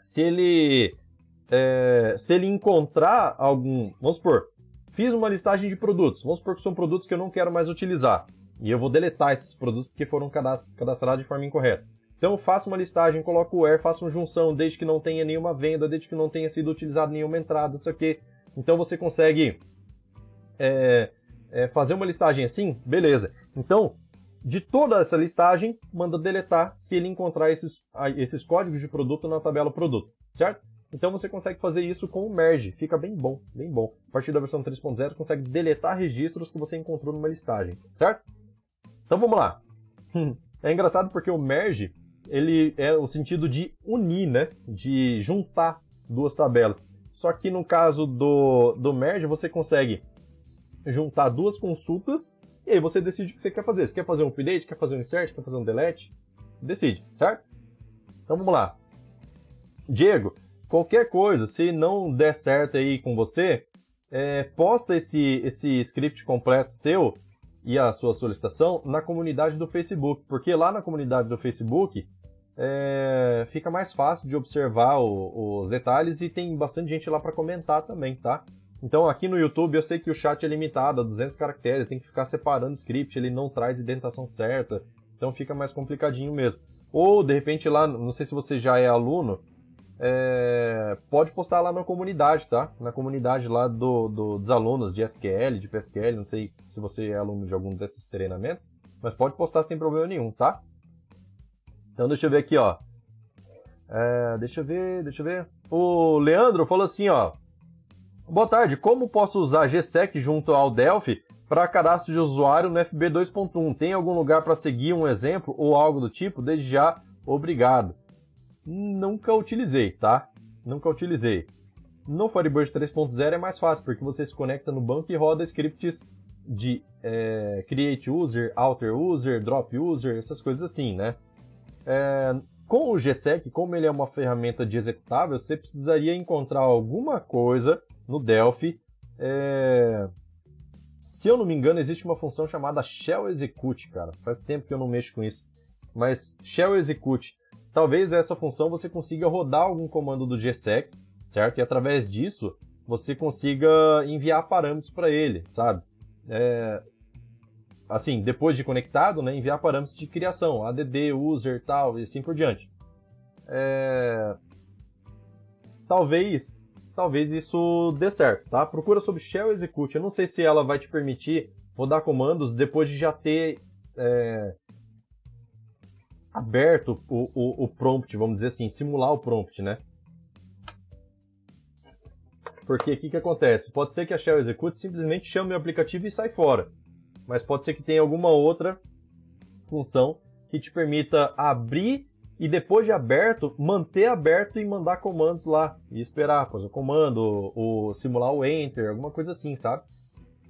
se ele é, se ele encontrar algum, vamos supor, fiz uma listagem de produtos, vamos supor que são produtos que eu não quero mais utilizar e eu vou deletar esses produtos porque foram cadastrados de forma incorreta. Então faço uma listagem, coloco o where, faço uma junção desde que não tenha nenhuma venda, desde que não tenha sido utilizado nenhuma entrada, isso aqui. Então você consegue é, é, fazer uma listagem assim, beleza. Então, de toda essa listagem, manda deletar se ele encontrar esses, esses códigos de produto na tabela produto, certo? Então você consegue fazer isso com o merge, fica bem bom, bem bom. A partir da versão 3.0 consegue deletar registros que você encontrou numa listagem, certo? Então vamos lá. É engraçado porque o merge, ele é o sentido de unir, né? De juntar duas tabelas. Só que no caso do, do merge, você consegue juntar duas consultas e aí você decide o que você quer fazer. Você quer fazer um update, quer fazer um insert, quer fazer um delete? Decide, certo? Então vamos lá. Diego, qualquer coisa, se não der certo aí com você, é, posta esse, esse script completo seu e a sua solicitação na comunidade do Facebook, porque lá na comunidade do Facebook é, fica mais fácil de observar o, os detalhes e tem bastante gente lá para comentar também, tá? Então aqui no YouTube eu sei que o chat é limitado a 200 caracteres, tem que ficar separando script, ele não traz indentação certa, então fica mais complicadinho mesmo. Ou de repente lá, não sei se você já é aluno, é, pode postar lá na comunidade, tá? Na comunidade lá do, do, dos alunos de SQL, de PSQL, não sei se você é aluno de algum desses treinamentos, mas pode postar sem problema nenhum, tá? Então deixa eu ver aqui, ó. É, deixa eu ver, deixa eu ver. O Leandro falou assim, ó. Boa tarde, como posso usar GSEC junto ao Delphi para cadastro de usuário no FB 2.1? Tem algum lugar para seguir um exemplo ou algo do tipo? Desde já, obrigado. Nunca utilizei, tá? Nunca utilizei. No Firebird 3.0 é mais fácil, porque você se conecta no banco e roda scripts de é, create user, alter user, drop user, essas coisas assim, né? É, com o GSEC, como ele é uma ferramenta de executável, você precisaria encontrar alguma coisa no Delphi. É... Se eu não me engano, existe uma função chamada Shell Execute, cara. Faz tempo que eu não mexo com isso. Mas Shell Execute, talvez essa função você consiga rodar algum comando do GSEC, certo? E através disso você consiga enviar parâmetros para ele, sabe? É, assim, depois de conectado, né, enviar parâmetros de criação, add, user, tal, e assim por diante. É... Talvez, talvez isso dê certo, tá? Procura sobre Shell Execute. Eu não sei se ela vai te permitir rodar comandos depois de já ter é... aberto o, o, o prompt, vamos dizer assim, simular o prompt, né? Porque o que, que acontece? Pode ser que a Shell Execute simplesmente chame o aplicativo e sai fora mas pode ser que tenha alguma outra função que te permita abrir e depois de aberto, manter aberto e mandar comandos lá e esperar, fazer o comando, ou simular o enter, alguma coisa assim, sabe?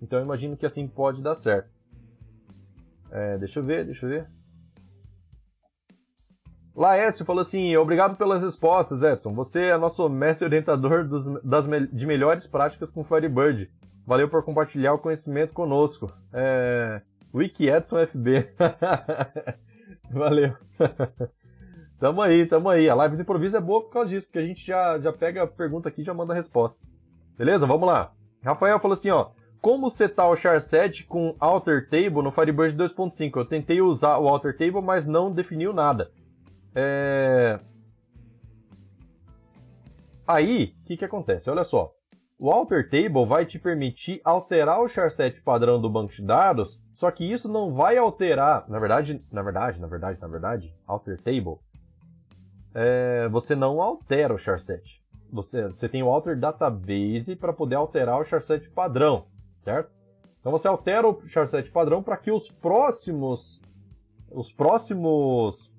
Então eu imagino que assim pode dar certo. É, deixa eu ver, deixa eu ver. Laércio falou assim: obrigado pelas respostas, Edson. Você é nosso mestre orientador dos, das, de melhores práticas com Firebird. Valeu por compartilhar o conhecimento conosco. É... Wiki Edson FB. Valeu. tamo aí, tamo aí. A live de improviso é boa por causa disso, porque a gente já, já pega a pergunta aqui e já manda a resposta. Beleza? Vamos lá. Rafael falou assim, ó. Como setar o char7 com alter table no Firebird 2.5? Eu tentei usar o alter table, mas não definiu nada. É... Aí, o que, que acontece? Olha só. O Alter Table vai te permitir alterar o charset padrão do banco de dados, só que isso não vai alterar, na verdade, na verdade, na verdade, na verdade, Alter Table, é, você não altera o charset. Você, você tem o Alter Database para poder alterar o charset padrão, certo? Então você altera o charset padrão para que os próximos os próximos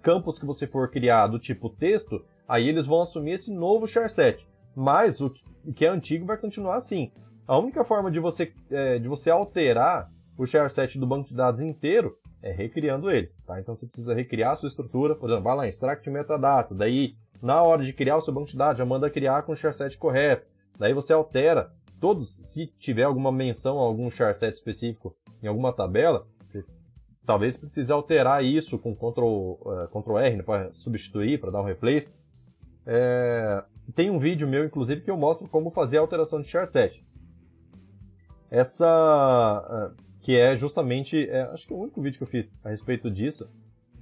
campos que você for criar do tipo texto, aí eles vão assumir esse novo charset. Mas o que é antigo vai continuar assim. A única forma de você, é, de você alterar o share set do banco de dados inteiro é recriando ele, tá? Então você precisa recriar a sua estrutura, por exemplo, vai lá, extract metadata, daí na hora de criar o seu banco de dados já manda criar com o share set correto, daí você altera todos, se tiver alguma menção a algum share set específico em alguma tabela, talvez precise alterar isso com Ctrl, uh, Ctrl R né, para substituir, para dar um replace. É, tem um vídeo meu, inclusive, que eu mostro como fazer a alteração de charset. Essa. Ah, que é justamente. É, acho que é o único vídeo que eu fiz a respeito disso.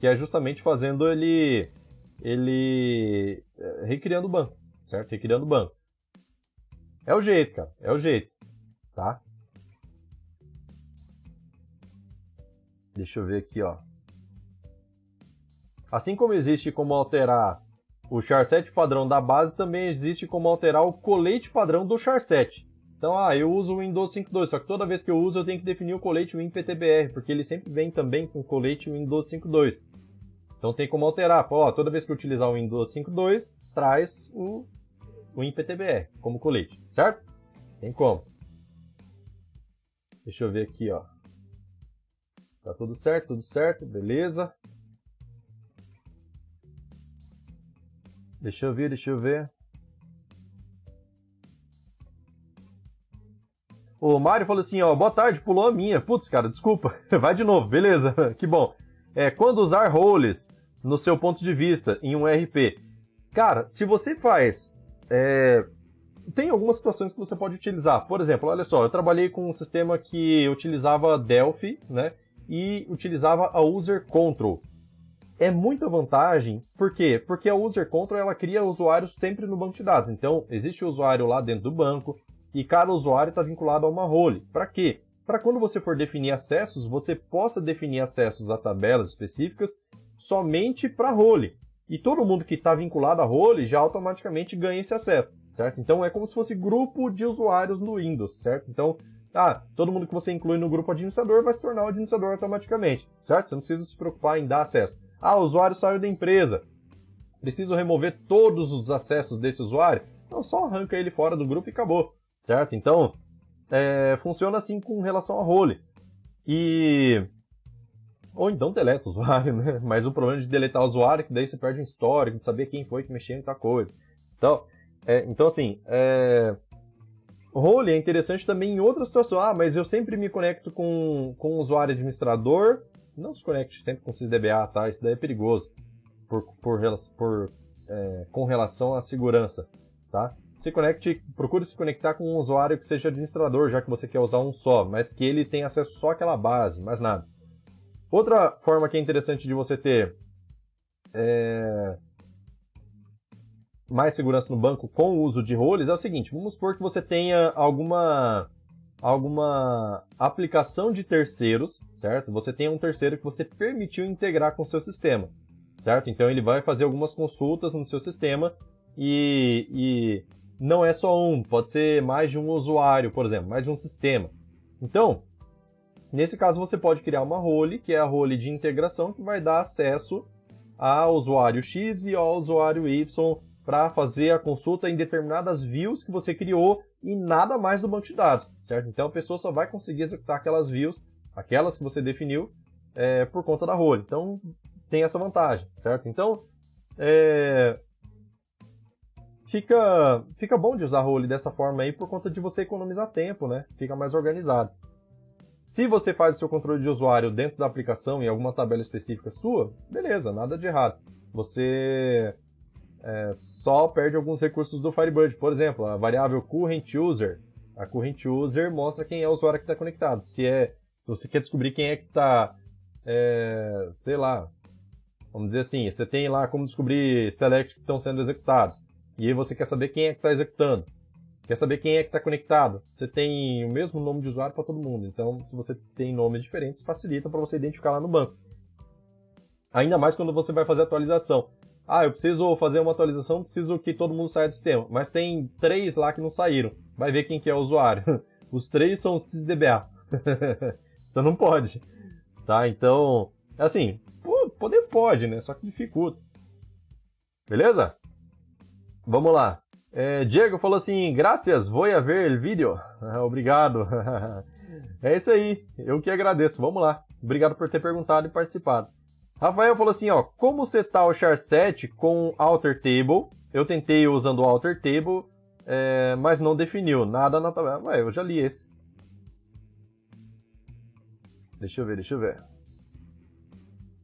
Que é justamente fazendo ele. Ele. É, recriando o banco. Certo? Recriando o banco. É o jeito, cara. É o jeito. Tá? Deixa eu ver aqui, ó. Assim como existe como alterar o charset padrão da base também existe como alterar o colete padrão do charset. Então, ah, eu uso o Windows 5.2, só que toda vez que eu uso eu tenho que definir o colete WinPTBR, porque ele sempre vem também com o colete Windows 5.2. Então tem como alterar. Ó, toda vez que eu utilizar o Windows 5.2, traz o, o InPTBR como colete, certo? Tem como. Deixa eu ver aqui, ó. Tá tudo certo, tudo certo, beleza. Deixa eu ver, deixa eu ver. O Mário falou assim, ó, boa tarde, pulou a minha. Putz, cara, desculpa. Vai de novo, beleza. que bom. É, quando usar roles no seu ponto de vista em um RP? Cara, se você faz... É, tem algumas situações que você pode utilizar. Por exemplo, olha só, eu trabalhei com um sistema que utilizava Delphi, né? E utilizava a User Control. É muita vantagem, por quê? Porque a User Control ela cria usuários sempre no banco de dados. Então, existe o usuário lá dentro do banco, e cada usuário está vinculado a uma role. Para quê? Para quando você for definir acessos, você possa definir acessos a tabelas específicas somente para role. E todo mundo que está vinculado a role já automaticamente ganha esse acesso, certo? Então é como se fosse grupo de usuários no Windows, certo? Então, ah, todo mundo que você inclui no grupo administrador vai se tornar um administrador automaticamente, certo? Você não precisa se preocupar em dar acesso. Ah, o usuário saiu da empresa. Preciso remover todos os acessos desse usuário? Então só arranca ele fora do grupo e acabou certo? Então, é, funciona assim com relação a role. E... Ou então deleta o usuário, né? Mas o problema de deletar o usuário é que daí você perde um histórico, de saber quem foi que mexeu em tal coisa. Então, é, então assim, é... Role é interessante também em outras situações. Ah, mas eu sempre me conecto com, com o usuário administrador. Não se conecte sempre com o SysDBA, tá? Isso daí é perigoso. Por, por, por é, com relação à segurança, tá? Se conecte, procure se conectar com um usuário que seja administrador, já que você quer usar um só, mas que ele tenha acesso só àquela base, mais nada. Outra forma que é interessante de você ter é... mais segurança no banco com o uso de roles é o seguinte: vamos supor que você tenha alguma alguma aplicação de terceiros, certo? Você tem um terceiro que você permitiu integrar com o seu sistema, certo? Então ele vai fazer algumas consultas no seu sistema e, e não é só um, pode ser mais de um usuário, por exemplo, mais de um sistema. Então, nesse caso você pode criar uma role, que é a role de integração, que vai dar acesso ao usuário X e ao usuário Y para fazer a consulta em determinadas views que você criou e nada mais do banco de dados, certo? Então a pessoa só vai conseguir executar aquelas views, aquelas que você definiu, é, por conta da role. Então tem essa vantagem, certo? Então, é, fica, fica bom de usar role dessa forma aí por conta de você economizar tempo, né? Fica mais organizado. Se você faz o seu controle de usuário dentro da aplicação em alguma tabela específica sua, beleza, nada de errado. Você é, só perde alguns recursos do Firebird. Por exemplo, a variável current user. A current user mostra quem é o usuário que está conectado. Se é, se você quer descobrir quem é que está, é, sei lá, vamos dizer assim, você tem lá como descobrir select que estão sendo executados. E aí você quer saber quem é que está executando. Quer saber quem é que está conectado. Você tem o mesmo nome de usuário para todo mundo. Então, se você tem nomes diferentes, facilita para você identificar lá no banco. Ainda mais quando você vai fazer atualização. Ah, eu preciso fazer uma atualização, preciso que todo mundo saia do sistema. Mas tem três lá que não saíram. Vai ver quem que é o usuário. Os três são sysdba. então não pode. Tá? Então, assim, poder pode, né? Só que dificulta. Beleza? Vamos lá. É, Diego falou assim: Graças, vou a ver o vídeo. Obrigado. é isso aí. Eu que agradeço. Vamos lá. Obrigado por ter perguntado e participado. Rafael falou assim: ó, como setar o char 7 com alter table? Eu tentei usando o alter table, é, mas não definiu nada na tabela. Ué, eu já li esse. Deixa eu ver, deixa eu ver.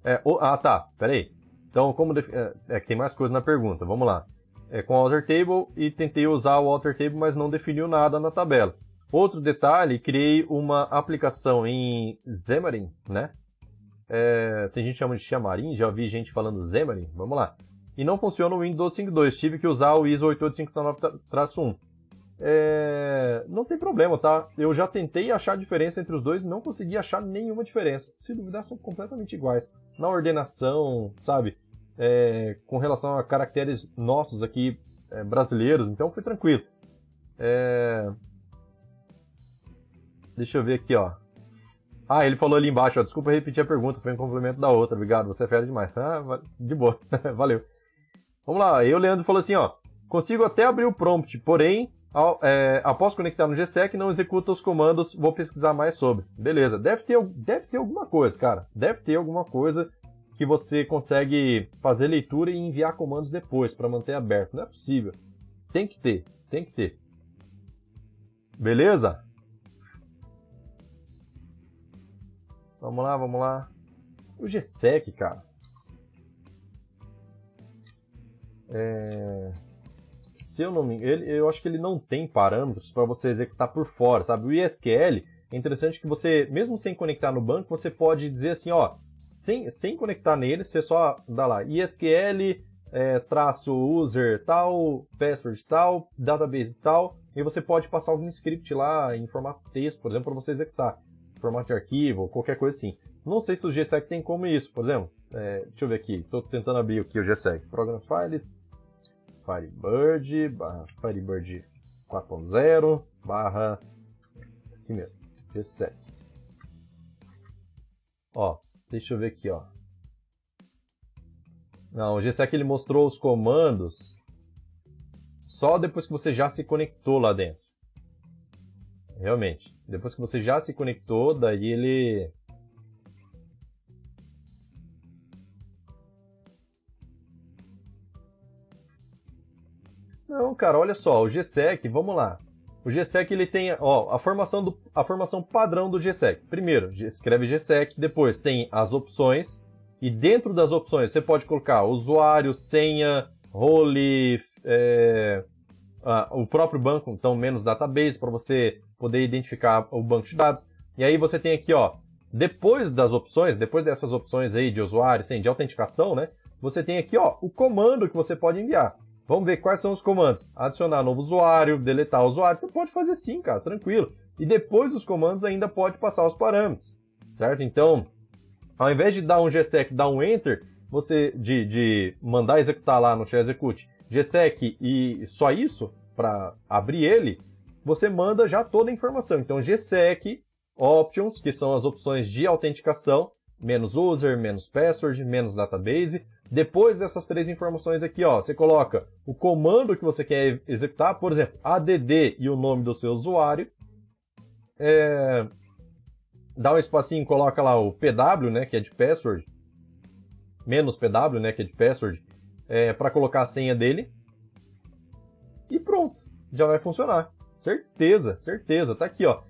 É, o, ah, tá. Peraí. Então, como. É, é que tem mais coisa na pergunta. Vamos lá é, com Alter Table e tentei usar o Alter Table, mas não definiu nada na tabela. Outro detalhe, criei uma aplicação em Xamarin, né? É, tem gente que chama de Xamarin, já vi gente falando Xamarin, vamos lá. E não funciona o Windows 5.2, tive que usar o ISO 8859-1. É, não tem problema, tá? Eu já tentei achar diferença entre os dois não consegui achar nenhuma diferença. Se duvidar, são completamente iguais. Na ordenação, sabe? É, com relação a caracteres nossos aqui é, brasileiros, então foi tranquilo. É... Deixa eu ver aqui, ó. Ah, ele falou ali embaixo, ó, desculpa repetir a pergunta, foi um complemento da outra, obrigado, você é fera demais. Ah, de boa, valeu. Vamos lá, o Leandro falou assim, ó, consigo até abrir o prompt, porém, ao, é, após conectar no GSEC, não executa os comandos, vou pesquisar mais sobre. Beleza, deve ter, deve ter alguma coisa, cara, deve ter alguma coisa que você consegue fazer leitura e enviar comandos depois para manter aberto. Não é possível. Tem que ter, tem que ter. Beleza? Vamos lá, vamos lá. O GSEC, cara. É... Se eu não me engano, eu acho que ele não tem parâmetros para você executar por fora, sabe? O ISQL é interessante que você, mesmo sem conectar no banco, você pode dizer assim, ó, sem, sem conectar nele, você só dá lá ISQL é, traço user tal, password tal, database tal, e você pode passar algum script lá em formato texto, por exemplo, para você executar formato de arquivo, qualquer coisa assim. Não sei se o GSEC tem como isso, por exemplo. É, deixa eu ver aqui, estou tentando abrir aqui o GSEC. Program Files, Firebird, barra Firebird 4.0, barra, aqui mesmo, GSEC. Ó, deixa eu ver aqui, ó. Não, o GSEC ele mostrou os comandos só depois que você já se conectou lá dentro. Realmente. Depois que você já se conectou, daí ele. Não, cara, olha só, o GSEC, vamos lá. O GSEC ele tem, ó, a formação do a formação padrão do GSEC. Primeiro, escreve GSEC, depois tem as opções e dentro das opções você pode colocar usuário, senha, role, é, o próprio banco, então menos database, para você poder identificar o banco de dados. E aí você tem aqui, ó, depois das opções, depois dessas opções aí de usuário, de autenticação, né? Você tem aqui, ó, o comando que você pode enviar. Vamos ver quais são os comandos. Adicionar novo usuário, deletar usuário. Você pode fazer sim, cara, tranquilo. E depois dos comandos ainda pode passar os parâmetros, certo? Então, ao invés de dar um GSEC, dar um Enter, você de, de mandar executar lá no shell execute GSEC e só isso, para abrir ele, você manda já toda a informação. Então, GSEC, options, que são as opções de autenticação, menos user, menos password, menos database. Depois dessas três informações aqui, ó, você coloca o comando que você quer executar, por exemplo, add e o nome do seu usuário. É... Dá um espacinho, coloca lá o PW, né, que é de password, menos PW, né, que é de password, é, para colocar a senha dele. E pronto, já vai funcionar. Certeza, certeza. Tá aqui, ó.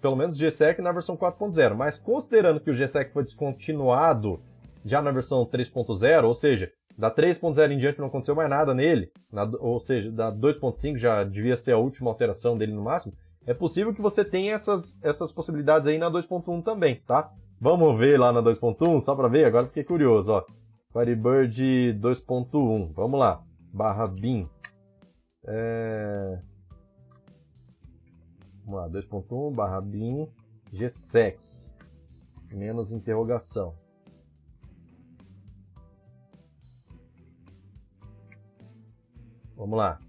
Pelo menos GSEC na versão 4.0. Mas considerando que o GSEC foi descontinuado já na versão 3.0, ou seja, da 3.0 em diante não aconteceu mais nada nele, na, ou seja, da 2.5 já devia ser a última alteração dele no máximo, é possível que você tenha essas, essas possibilidades aí na 2.1 também, tá? Vamos ver lá na 2.1, só para ver, agora fiquei curioso, ó. Firebird 2.1, vamos lá, barra bin. É... Vamos lá, 2.1 barra bin gsec, menos interrogação. Vamos lá.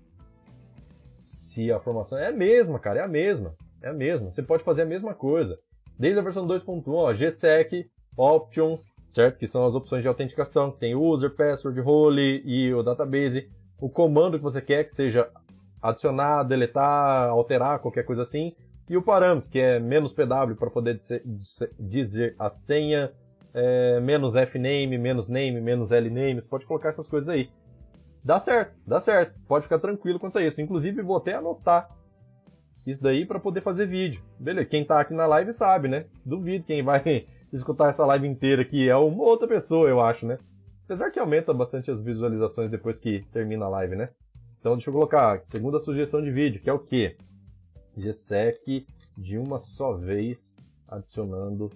Se a formação é a mesma, cara, é a mesma. É a mesma. Você pode fazer a mesma coisa. Desde a versão 2.1, ó, GSEC, Options, certo? Que são as opções de autenticação, que tem user, password, role e o database. O comando que você quer que seja adicionar, deletar, alterar, qualquer coisa assim. E o parâmetro, que é menos PW para poder dizer a senha, é, menos fname, menos name, menos lname, você pode colocar essas coisas aí. Dá certo, dá certo. Pode ficar tranquilo quanto a isso. Inclusive, vou até anotar isso daí para poder fazer vídeo. Beleza, quem tá aqui na live sabe, né? Duvido quem vai escutar essa live inteira aqui é uma outra pessoa, eu acho, né? Apesar que aumenta bastante as visualizações depois que termina a live, né? Então deixa eu colocar segunda sugestão de vídeo, que é o quê? GSEC de uma só vez adicionando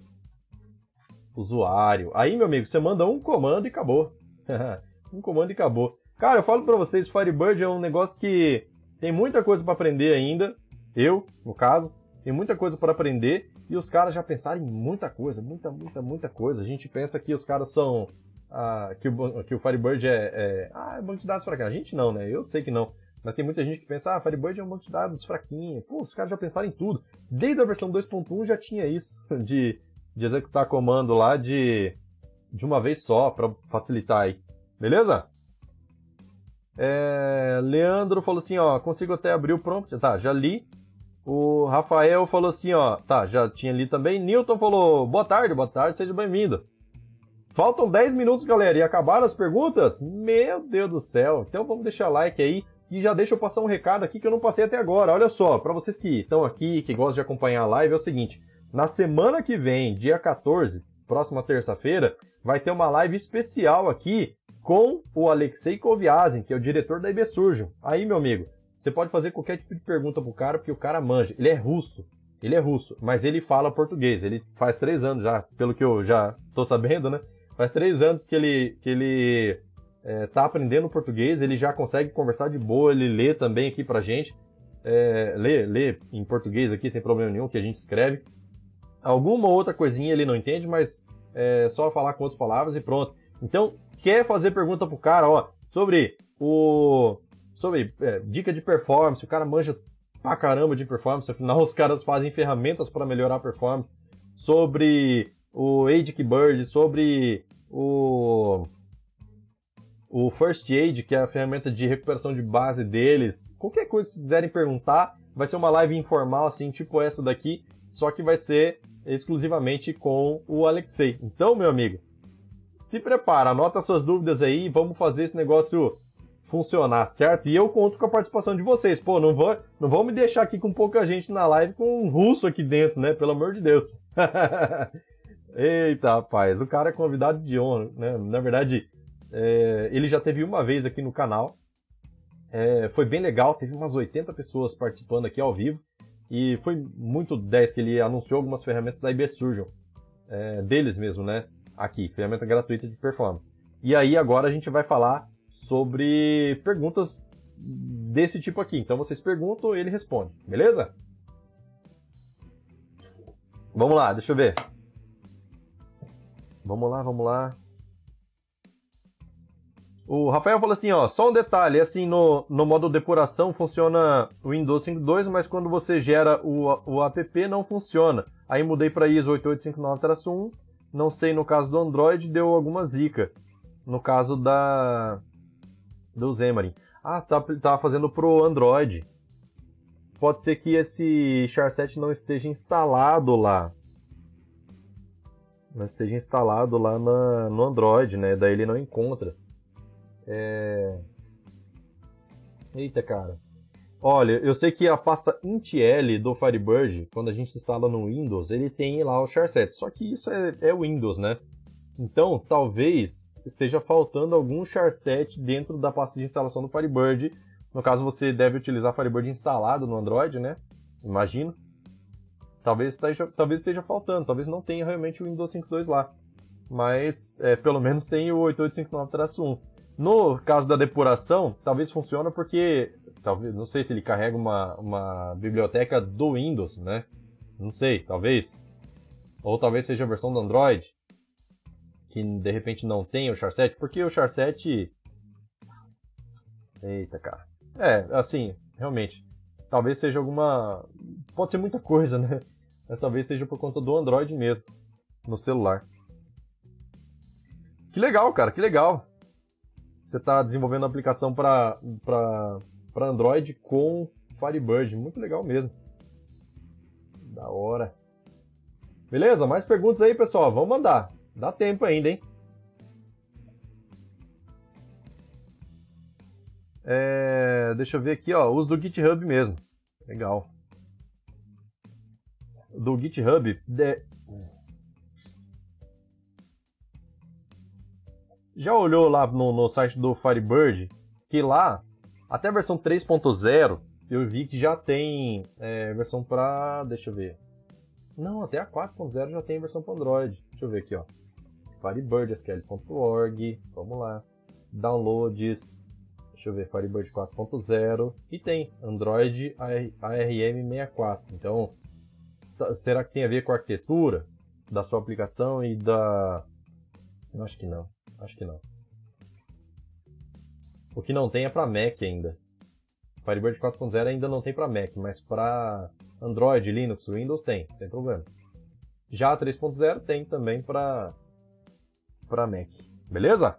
usuário. Aí, meu amigo, você manda um comando e acabou. um comando e acabou. Cara, eu falo para vocês, Firebird é um negócio que tem muita coisa para aprender ainda. Eu, no caso, tem muita coisa para aprender e os caras já pensaram em muita coisa, muita, muita, muita coisa. A gente pensa que os caras são ah, que, o, que o Firebird é, é, Ah, é banco de dados fraquinho. A gente não, né? Eu sei que não. Mas tem muita gente que pensa, ah, Firebird é um banco de dados fraquinho. Pô, os caras já pensaram em tudo. Desde a versão 2.1 já tinha isso, de de executar comando lá de, de uma vez só, para facilitar aí. Beleza? É, Leandro falou assim, ó, consigo até abrir o prompt. Tá, já li. O Rafael falou assim, ó, tá, já tinha li também. Newton falou, boa tarde, boa tarde, seja bem-vindo. Faltam 10 minutos, galera, e acabaram as perguntas? Meu Deus do céu. Então vamos deixar like aí e já deixa eu passar um recado aqui que eu não passei até agora. Olha só, para vocês que estão aqui, que gostam de acompanhar a live, é o seguinte: na semana que vem, dia 14, próxima terça-feira, vai ter uma live especial aqui com o Alexei Koviazin, que é o diretor da IBSurgeon. Aí, meu amigo, você pode fazer qualquer tipo de pergunta pro cara, porque o cara manja. Ele é russo. Ele é russo, mas ele fala português. Ele faz três anos já, pelo que eu já tô sabendo, né? Faz três anos que ele, que ele é, tá aprendendo português, ele já consegue conversar de boa, ele lê também aqui pra gente. É, lê, lê em português aqui sem problema nenhum, que a gente escreve. Alguma outra coisinha ele não entende, mas é só falar com outras palavras e pronto. Então, quer fazer pergunta pro cara, ó, sobre o. sobre é, dica de performance, o cara manja pra caramba de performance, afinal os caras fazem ferramentas para melhorar a performance, sobre o Adic Bird, sobre o o First Aid, que é a ferramenta de recuperação de base deles. Qualquer coisa que quiserem perguntar, vai ser uma live informal assim, tipo essa daqui, só que vai ser exclusivamente com o Alexei. Então, meu amigo, se prepara, anota suas dúvidas aí e vamos fazer esse negócio funcionar, certo? E eu conto com a participação de vocês. Pô, não vou, não vou me deixar aqui com pouca gente na live com um russo aqui dentro, né? Pelo amor de Deus. Eita, rapaz, o cara é convidado de honra, né? Na verdade, é, ele já teve uma vez aqui no canal. É, foi bem legal, teve umas 80 pessoas participando aqui ao vivo. E foi muito 10 que ele anunciou algumas ferramentas da IB Surgeon. É, deles mesmo, né? Aqui, ferramenta gratuita de performance. E aí agora a gente vai falar sobre perguntas desse tipo aqui. Então vocês perguntam, ele responde, beleza? Vamos lá, deixa eu ver. Vamos lá, vamos lá. O Rafael falou assim, ó, só um detalhe, assim, no, no modo depuração funciona o Windows 5.2, mas quando você gera o, o app não funciona. Aí mudei para ISO 8859-1 não sei, no caso do Android deu alguma zica. No caso da do Xamarin. Ah, tá, tá fazendo pro Android. Pode ser que esse charset não esteja instalado lá. Não esteja instalado lá na, no Android, né? Daí ele não encontra. É... Eita, cara. Olha, eu sei que a pasta intl do Firebird, quando a gente instala no Windows, ele tem lá o charset. Só que isso é, é Windows, né? Então, talvez esteja faltando algum charset dentro da pasta de instalação do Firebird. No caso, você deve utilizar Firebird instalado no Android, né? Imagino. Talvez esteja, talvez esteja faltando, talvez não tenha realmente o Windows 5.2 lá. Mas, é, pelo menos tem o 8859-1. No caso da depuração, talvez funcione porque talvez, não sei se ele carrega uma, uma biblioteca do Windows, né? Não sei, talvez. Ou talvez seja a versão do Android, que de repente não tem o char7, porque o char7... Eita, cara. É, assim, realmente, talvez seja alguma... Pode ser muita coisa, né? Mas talvez seja por conta do Android mesmo, no celular. Que legal, cara, que legal. Você está desenvolvendo uma aplicação para para Android com Firebird. Muito legal mesmo. Da hora. Beleza? Mais perguntas aí, pessoal? Vamos mandar. Dá tempo ainda, hein? É, deixa eu ver aqui, ó. Uso do GitHub mesmo. Legal. Do GitHub. De... Já olhou lá no, no site do Firebird? Que lá até a versão 3.0 eu vi que já tem é, versão para. Deixa eu ver. Não, até a 4.0 já tem versão para Android. Deixa eu ver aqui, ó. FirebirdSQL.org. Vamos lá. Downloads. Deixa eu ver, Firebird 4.0. E tem Android ARM64. Então, tá, será que tem a ver com a arquitetura da sua aplicação e da. Acho que não. Acho que não. O que não tem é para Mac ainda. Firebird 4.0 ainda não tem para Mac, mas para Android, Linux, Windows tem, sem problema. Já a 3.0 tem também para para Mac. Beleza?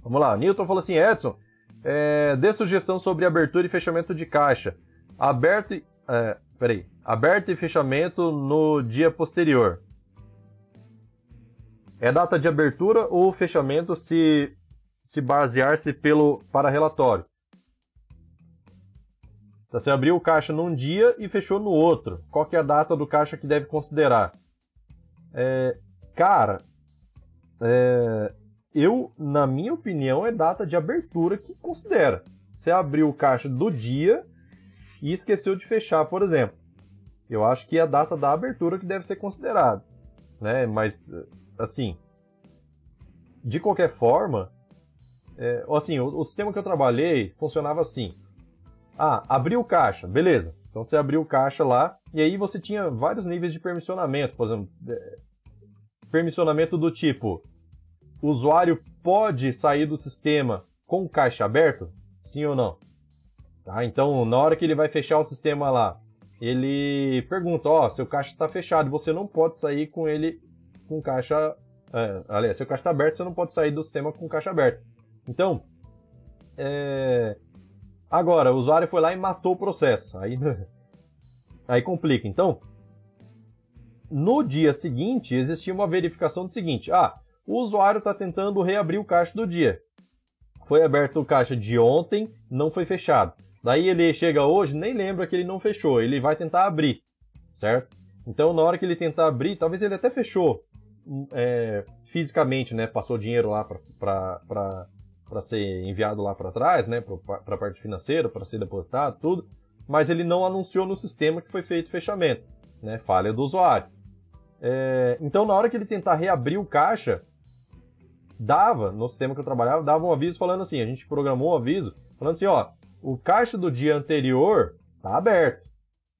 Vamos lá. Newton falou assim, Edson, é, dê sugestão sobre abertura e fechamento de caixa. Aberto e, é, peraí, aberto e fechamento no dia posterior. É data de abertura ou fechamento se se basear-se pelo para relatório? Então, você abriu o caixa num dia e fechou no outro. Qual que é a data do caixa que deve considerar? É, cara, é, eu, na minha opinião, é data de abertura que considera. Você abriu o caixa do dia e esqueceu de fechar, por exemplo. Eu acho que é a data da abertura que deve ser considerada. Né? Mas, assim, de qualquer forma, é, assim, o, o, sistema que eu trabalhei funcionava assim. Ah, abriu caixa, beleza. Então você abriu caixa lá, e aí você tinha vários níveis de permissionamento. Por exemplo, é, permissionamento do tipo o usuário pode sair do sistema com o caixa aberto? Sim ou não? Tá? Então, na hora que ele vai fechar o sistema lá, ele pergunta: Ó, oh, seu caixa está fechado, você não pode sair com ele com caixa. É, aliás, seu caixa está aberto, você não pode sair do sistema com caixa aberto. Então, é... agora, o usuário foi lá e matou o processo. Aí, aí complica. Então, no dia seguinte, existia uma verificação do seguinte: ah, o usuário está tentando reabrir o caixa do dia. Foi aberto o caixa de ontem, não foi fechado. Daí ele chega hoje, nem lembra que ele não fechou, ele vai tentar abrir, certo? Então na hora que ele tentar abrir, talvez ele até fechou é, fisicamente, né? Passou dinheiro lá para ser enviado lá para trás, né? Para a parte financeira, para ser depositado, tudo. Mas ele não anunciou no sistema que foi feito fechamento, né? Falha do usuário. É, então na hora que ele tentar reabrir o caixa, dava, no sistema que eu trabalhava, dava um aviso falando assim, a gente programou um aviso falando assim, ó, o caixa do dia anterior tá aberto.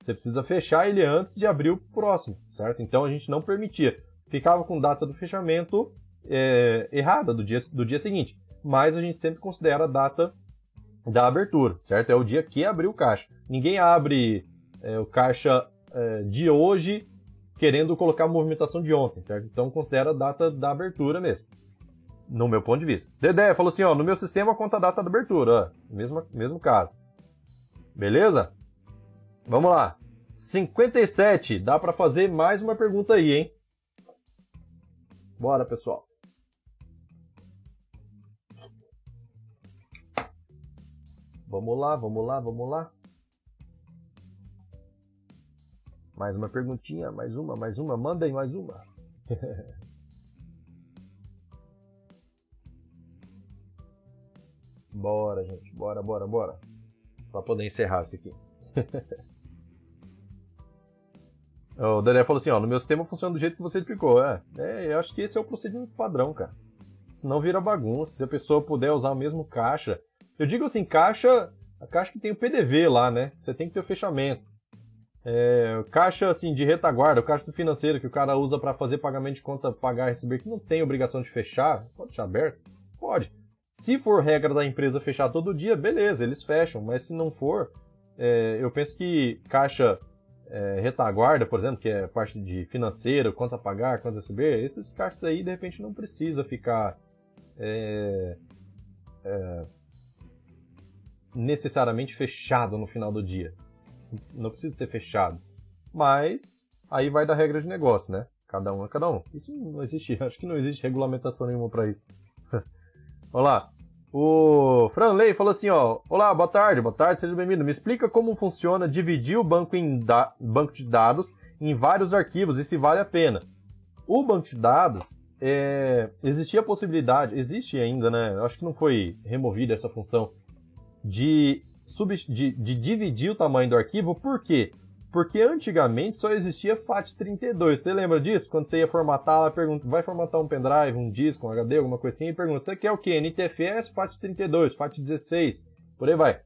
Você precisa fechar ele antes de abrir o próximo, certo? Então a gente não permitia. Ficava com data do fechamento é, errada do dia, do dia seguinte. Mas a gente sempre considera a data da abertura, certo? É o dia que abriu o caixa. Ninguém abre é, o caixa é, de hoje querendo colocar a movimentação de ontem, certo? Então considera a data da abertura mesmo no meu ponto de vista. Dedé falou assim, ó, no meu sistema conta a data da abertura, ó, mesmo, mesmo caso. Beleza? Vamos lá. 57, dá para fazer mais uma pergunta aí, hein? Bora, pessoal. Vamos lá, vamos lá, vamos lá. Mais uma perguntinha, mais uma, mais uma. Manda aí mais uma. Bora, gente. Bora, bora, bora. Pra poder encerrar isso aqui. o Daniel falou assim, ó, no meu sistema funciona do jeito que você explicou. É, é, eu acho que esse é o procedimento padrão, cara. Senão vira bagunça. Se a pessoa puder usar o mesmo caixa. Eu digo assim, caixa. A caixa que tem o PDV lá, né? Você tem que ter o fechamento. É, caixa assim de retaguarda, o caixa do financeiro que o cara usa para fazer pagamento de conta, pagar, receber, que não tem obrigação de fechar, pode deixar aberto? Pode. Se for regra da empresa fechar todo dia, beleza, eles fecham, mas se não for, é, eu penso que caixa é, retaguarda, por exemplo, que é parte de financeiro, quanto a pagar, quanto a receber, esses caixas aí de repente não precisa ficar é, é, necessariamente fechado no final do dia. Não precisa ser fechado. Mas aí vai da regra de negócio, né? Cada um é cada um. Isso não existe, acho que não existe regulamentação nenhuma para isso. Olá. O Franley falou assim, ó. Olá, boa tarde, boa tarde, seja bem-vindo. Me explica como funciona dividir o banco, em da... banco de dados em vários arquivos e se vale a pena. O banco de dados, é... existia a possibilidade, existe ainda, né? Acho que não foi removida essa função de, sub... de, de dividir o tamanho do arquivo, por quê? Porque antigamente só existia FAT32. Você lembra disso? Quando você ia formatar, ela pergunta, vai formatar um pendrive, um disco, um HD, alguma coisa assim, e pergunta, você quer o quê? NTFS, FAT32, FAT16, por aí vai.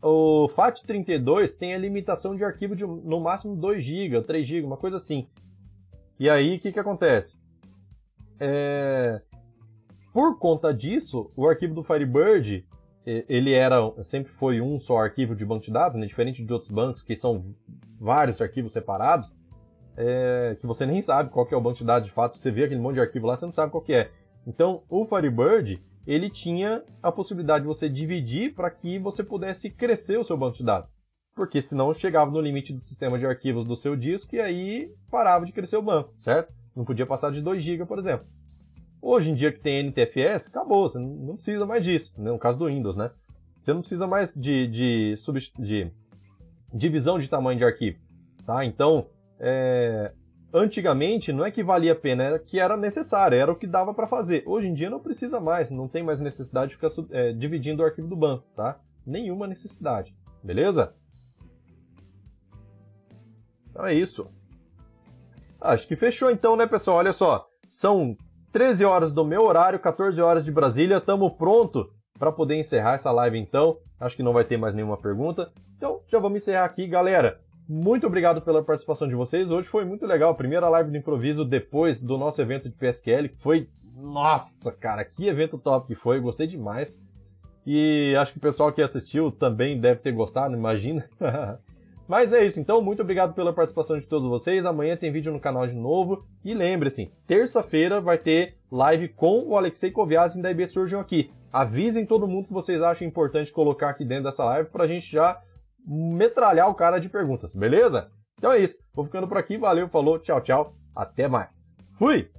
O FAT32 tem a limitação de arquivo de no máximo 2 GB, 3 GB, uma coisa assim. E aí, o que, que acontece? É... Por conta disso, o arquivo do Firebird ele era sempre foi um só arquivo de banco de dados, né? diferente de outros bancos que são vários arquivos separados. é, que você nem sabe qual é o banco de dados de fato, você vê aquele monte de arquivo lá, você não sabe qual que é. Então, o Firebird, ele tinha a possibilidade de você dividir para que você pudesse crescer o seu banco de dados. Porque senão chegava no limite do sistema de arquivos do seu disco e aí parava de crescer o banco, certo? Não podia passar de 2 GB, por exemplo. Hoje em dia que tem NTFS, acabou, você não precisa mais disso, né? no caso do Windows, né? Você não precisa mais de, de, de divisão de tamanho de arquivo, tá? Então, é, antigamente não é que valia a pena, era que era necessário, era o que dava para fazer. Hoje em dia não precisa mais, não tem mais necessidade de ficar é, dividindo o arquivo do banco, tá? Nenhuma necessidade, beleza? Então é isso. Acho que fechou então, né, pessoal? Olha só, são 13 horas do meu horário, 14 horas de Brasília, estamos pronto para poder encerrar essa live então. Acho que não vai ter mais nenhuma pergunta. Então, já vamos encerrar aqui, galera. Muito obrigado pela participação de vocês. Hoje foi muito legal. Primeira live do improviso depois do nosso evento de PSQL. Foi. Nossa, cara, que evento top que foi. Gostei demais. E acho que o pessoal que assistiu também deve ter gostado, imagina. Mas é isso, então, muito obrigado pela participação de todos vocês. Amanhã tem vídeo no canal de novo. E lembre-se, terça-feira vai ter live com o Alexei Koviazin da IB Surgeon aqui. Avisem todo mundo que vocês acham importante colocar aqui dentro dessa live para a gente já metralhar o cara de perguntas, beleza? Então é isso. Vou ficando por aqui. Valeu, falou, tchau, tchau. Até mais. Fui!